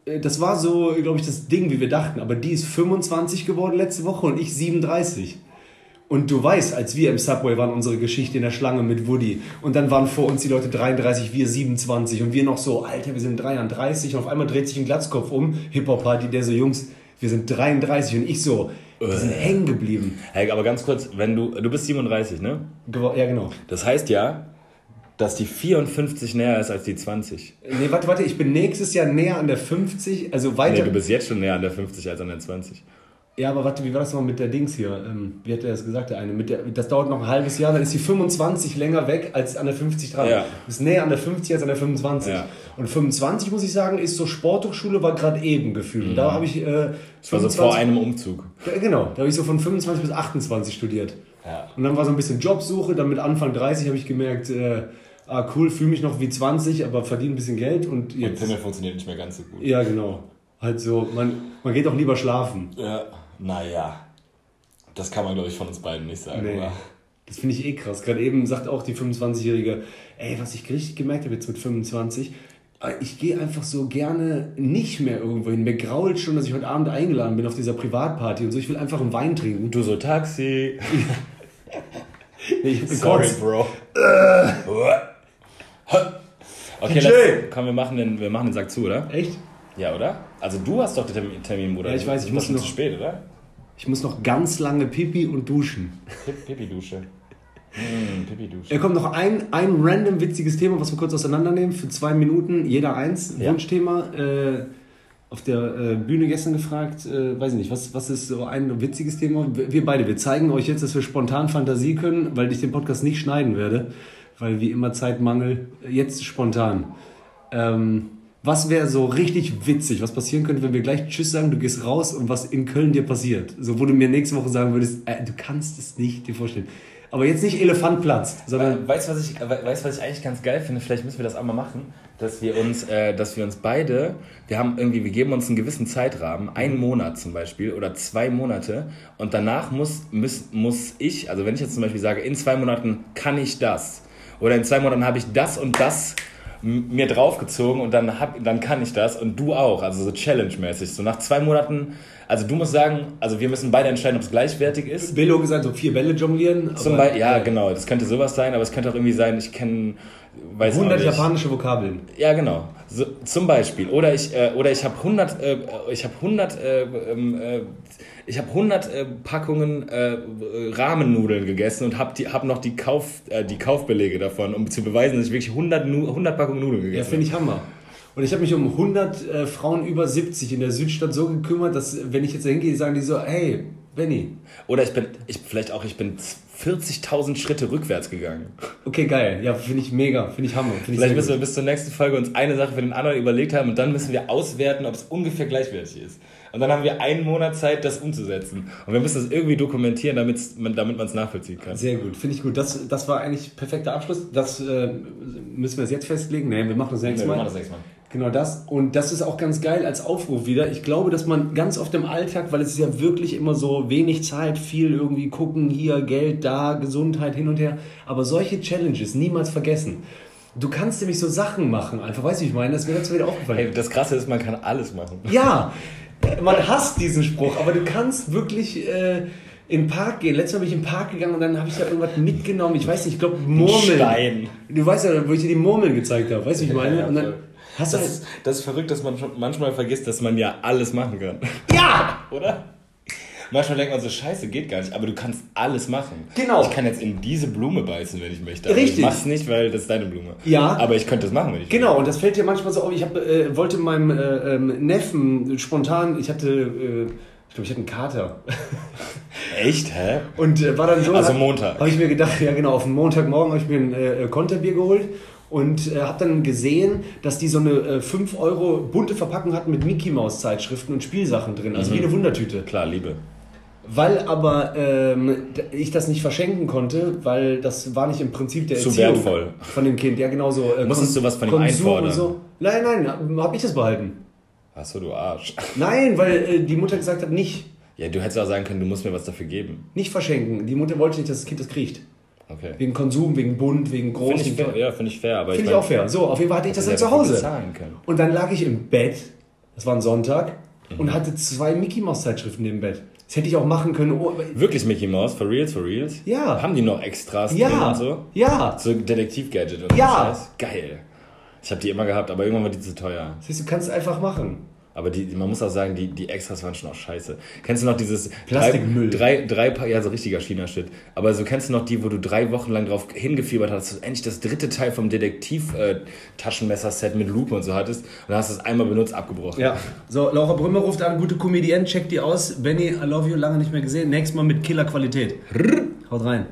Äh, Das war so, glaube ich, das Ding, wie wir dachten. Aber die ist 25 geworden letzte Woche und ich 37. Und du weißt, als wir im Subway waren, unsere Geschichte in der Schlange mit Woody. Und dann waren vor uns die Leute 33, wir 27. Und wir noch so, Alter, wir sind 33. Und auf einmal dreht sich ein Glatzkopf um. Hip-Hop-Party, der so, Jungs, wir sind 33. Und ich so, wir sind hängen geblieben. Hey, aber ganz kurz, wenn du, du bist 37, ne? Ja, genau. Das heißt ja, dass die 54 näher ist als die 20. Nee, warte, warte, ich bin nächstes Jahr näher an der 50, also Nee, weiter. du bist jetzt schon näher an der 50 als an der 20. ja, aber warte, wie war das noch mit der Dings hier? Ähm, wie hat der das gesagt, der eine? Mit der, das dauert noch ein halbes Jahr, dann ist die 25 länger weg als an der 50 dran. Ja. Du bist näher an der 50 als an der 25. Ja. Und 25, muss ich sagen, ist so Sporthochschule war gerade eben gefühlt. Und Da habe ich äh, Das war so vor einem Umzug. Ja, genau, da habe ich so von 25 bis 28 studiert. Ja. Und dann war so ein bisschen Jobsuche, dann mit Anfang 30 habe ich gemerkt, äh, ah cool, fühle mich noch wie 20, aber verdiene ein bisschen Geld und Und jetzt. Pimmel funktioniert nicht mehr ganz so gut. Ja, genau. Halt so, man, man geht auch lieber schlafen. Ja, naja. Das kann man, glaube ich, von uns beiden nicht sagen. Nee. aber- Das finde ich eh krass. Gerade eben sagt auch die 25-Jährige, ey, was ich richtig gemerkt habe jetzt mit 25, äh, ich gehe einfach so gerne nicht mehr irgendwo hin. Mir grault schon, dass ich heute Abend eingeladen bin auf dieser Privatparty und so. Ich will einfach einen Wein trinken. Du so Taxi. Ich Sorry. Bro. Okay, lass, komm, wir machen, den, wir machen den Sack zu, oder? Echt? Ja, oder? Also du hast doch den Termin, oder? Ja, ich weiß, ich Du muss noch- zu spät, oder? Ich muss noch ganz lange pipi und duschen. Pip- Pipi-Dusche. Hm, Pipi-Dusche. Da kommt noch ein, ein random witziges Thema, was wir kurz auseinandernehmen. Für zwei Minuten, jeder eins. Ja. Wunschthema. Äh, auf der äh, Bühne gestern gefragt, äh, weiß ich nicht, was, was ist so ein witziges Thema? Wir beide, wir zeigen euch jetzt, dass wir spontan Fantasie können, weil ich den Podcast nicht schneiden werde, weil wie immer Zeitmangel. Jetzt spontan. Ähm, was wäre so richtig witzig, was passieren könnte, wenn wir gleich Tschüss sagen, du gehst raus und was in Köln dir passiert? So, wo du mir nächste Woche sagen würdest, äh, du kannst es nicht dir vorstellen. Aber jetzt nicht Elefantplatz, sondern Weißt du, was ich, we- weißt, was ich eigentlich ganz geil finde? Vielleicht müssen wir das auch mal machen, dass wir uns, äh, dass wir uns beide, wir haben irgendwie, wir geben uns einen gewissen Zeitrahmen, einen Monat zum Beispiel oder zwei Monate und danach muss, muss, muss ich, also wenn ich jetzt zum Beispiel sage, in zwei Monaten kann ich das oder in zwei Monaten habe ich das und das mir draufgezogen und dann, hab, dann kann ich das und du auch, also so Challenge-mäßig. So nach zwei Monaten, also du musst sagen, also wir müssen beide entscheiden, ob es gleichwertig ist. Billo gesagt, so vier Bälle jonglieren. Zum Beispiel, ja, äh, genau. Das könnte sowas sein, aber es könnte auch irgendwie sein, ich kenne, weiß auch 100 nicht. japanische Vokabeln. Ja, genau. So, zum Beispiel. Oder ich, äh, oder ich habe 100, äh, ich habe 100, äh, ähm, äh, ich habe 100 äh, Packungen äh, Rahmennudeln gegessen und habe hab noch die, Kauf, äh, die Kaufbelege davon, um zu beweisen, dass ich wirklich 100, Nu 100 Packungen Nudeln Ja, gegessen finde ich Hammer. Und ich habe mich um 100 äh, Frauen über 70 in der Südstadt so gekümmert, dass, wenn ich jetzt da hingehe, sagen die so, hey, Benny. Oder ich bin, ich, vielleicht auch, ich bin 40.000 Schritte rückwärts gegangen. okay, geil. Ja, finde ich mega, finde ich Hammer. Find ich Vielleicht müssen wir bis zur nächsten Folge uns eine Sache für den anderen überlegt haben und dann müssen wir auswerten, ob es ungefähr gleichwertig ist. Und dann haben wir einen Monat Zeit, das umzusetzen. Und wir müssen das irgendwie dokumentieren, damit's- man- damit man es nachvollziehen kann. Sehr gut, finde ich gut. Das, das war eigentlich perfekter Abschluss. Das äh, müssen wir jetzt festlegen. Nee, wir machen das nächstes Nee, wir machen das nächste Mal. Genau das. Und das ist auch ganz geil als Aufruf wieder. Ich glaube, dass man ganz oft im Alltag, weil es ist ja wirklich immer so wenig Zeit, viel irgendwie gucken, hier Geld, da, Gesundheit hin und her. Aber solche Challenges niemals vergessen. Du kannst nämlich so Sachen machen, einfach, weißt du, ich meine? Das ist mir letztes Mal wieder aufgefallen. Hey, das Krasse ist, man kann alles machen. Ja, man hasst diesen Spruch, aber du kannst wirklich äh, in den Park gehen. Letztes Mal bin ich in den Park gegangen und dann habe ich da irgendwas mitgenommen. Ich weiß nicht, ich glaube Murmeln. Stein. Du weißt ja, wo ich dir die Murmeln gezeigt habe. Weißt du, ich meine? Und dann. Hast Das ist, das ist verrückt, dass man manchmal vergisst, dass man ja alles machen kann. ja, Oder? Manchmal denkt man so, scheiße, geht gar nicht, aber du kannst alles machen. Genau. Ich kann jetzt in diese Blume beißen, wenn ich möchte. Aber Richtig. Ich mach's nicht, weil das ist deine Blume. Ja. Aber ich könnte das machen, wenn ich genau. Und das fällt dir manchmal so auf. Ich hab, äh, wollte meinem äh, ähm, Neffen spontan, ich hatte, äh, ich glaube, ich hatte einen Kater. will. Echt, hä? Und äh, war dann so. Also Montag. Habe ich mir gedacht, ja genau, auf den Montagmorgen habe ich mir ein äh, Konterbier geholt und äh, habe dann gesehen, dass die so eine äh, 5 Euro bunte Verpackung hatten mit Mickey Maus Zeitschriften und Spielsachen drin, also wie eine Wundertüte. Klar, Liebe. Weil aber ähm, ich das nicht verschenken konnte, weil das war nicht im Prinzip der Zu Erziehung wertvoll. von dem Kind. Ja genau so. Äh, Musstest du was von ihm Konsum einfordern? So. Nein, nein, habe ich das behalten. Achso, du Arsch. Nein, weil äh, die Mutter gesagt hat, nicht. Ja, du hättest auch sagen können, du musst mir was dafür geben. Nicht verschenken. Die Mutter wollte nicht, dass das Kind das kriegt. Okay. Wegen Konsum, wegen bunt, wegen groß. Ich, wegen fair, ja, finde ich fair. Finde ich mein, auch fair. So, auf jeden Fall hatte ich das dann hätte zu Hause. Und dann lag ich im Bett, das war ein Sonntag, Mhm. und hatte zwei Mickey Mouse Zeitschriften im Bett. Das hätte ich auch machen können. Oh, Wirklich Mickey Mouse, for reals, for reals? Ja. Haben die noch Extras ja, und so? ja. So Detektiv-Gadget und Ja. so Scheiß? Geil. Ich habe die immer gehabt, aber irgendwann war die zu teuer. Das heißt, du kannst es einfach machen. Aber die, man muss auch sagen, die, die Extras waren schon auch scheiße. Kennst du noch dieses Plastikmüll. Drei, drei, drei, ja, so richtiger China-Shit. Aber so kennst du noch die, wo du drei Wochen lang drauf hingefiebert hast, dass du endlich das dritte Teil vom Detektiv-Taschenmesser-Set mit Lupe und so hattest und dann hast du es einmal benutzt, abgebrochen. Ja. So, Laura Brümmer ruft an, gute Comedienne, checkt die aus. Benny, I love you, lange nicht mehr gesehen. Nächstes Mal mit Killer-Qualität. Haut rein.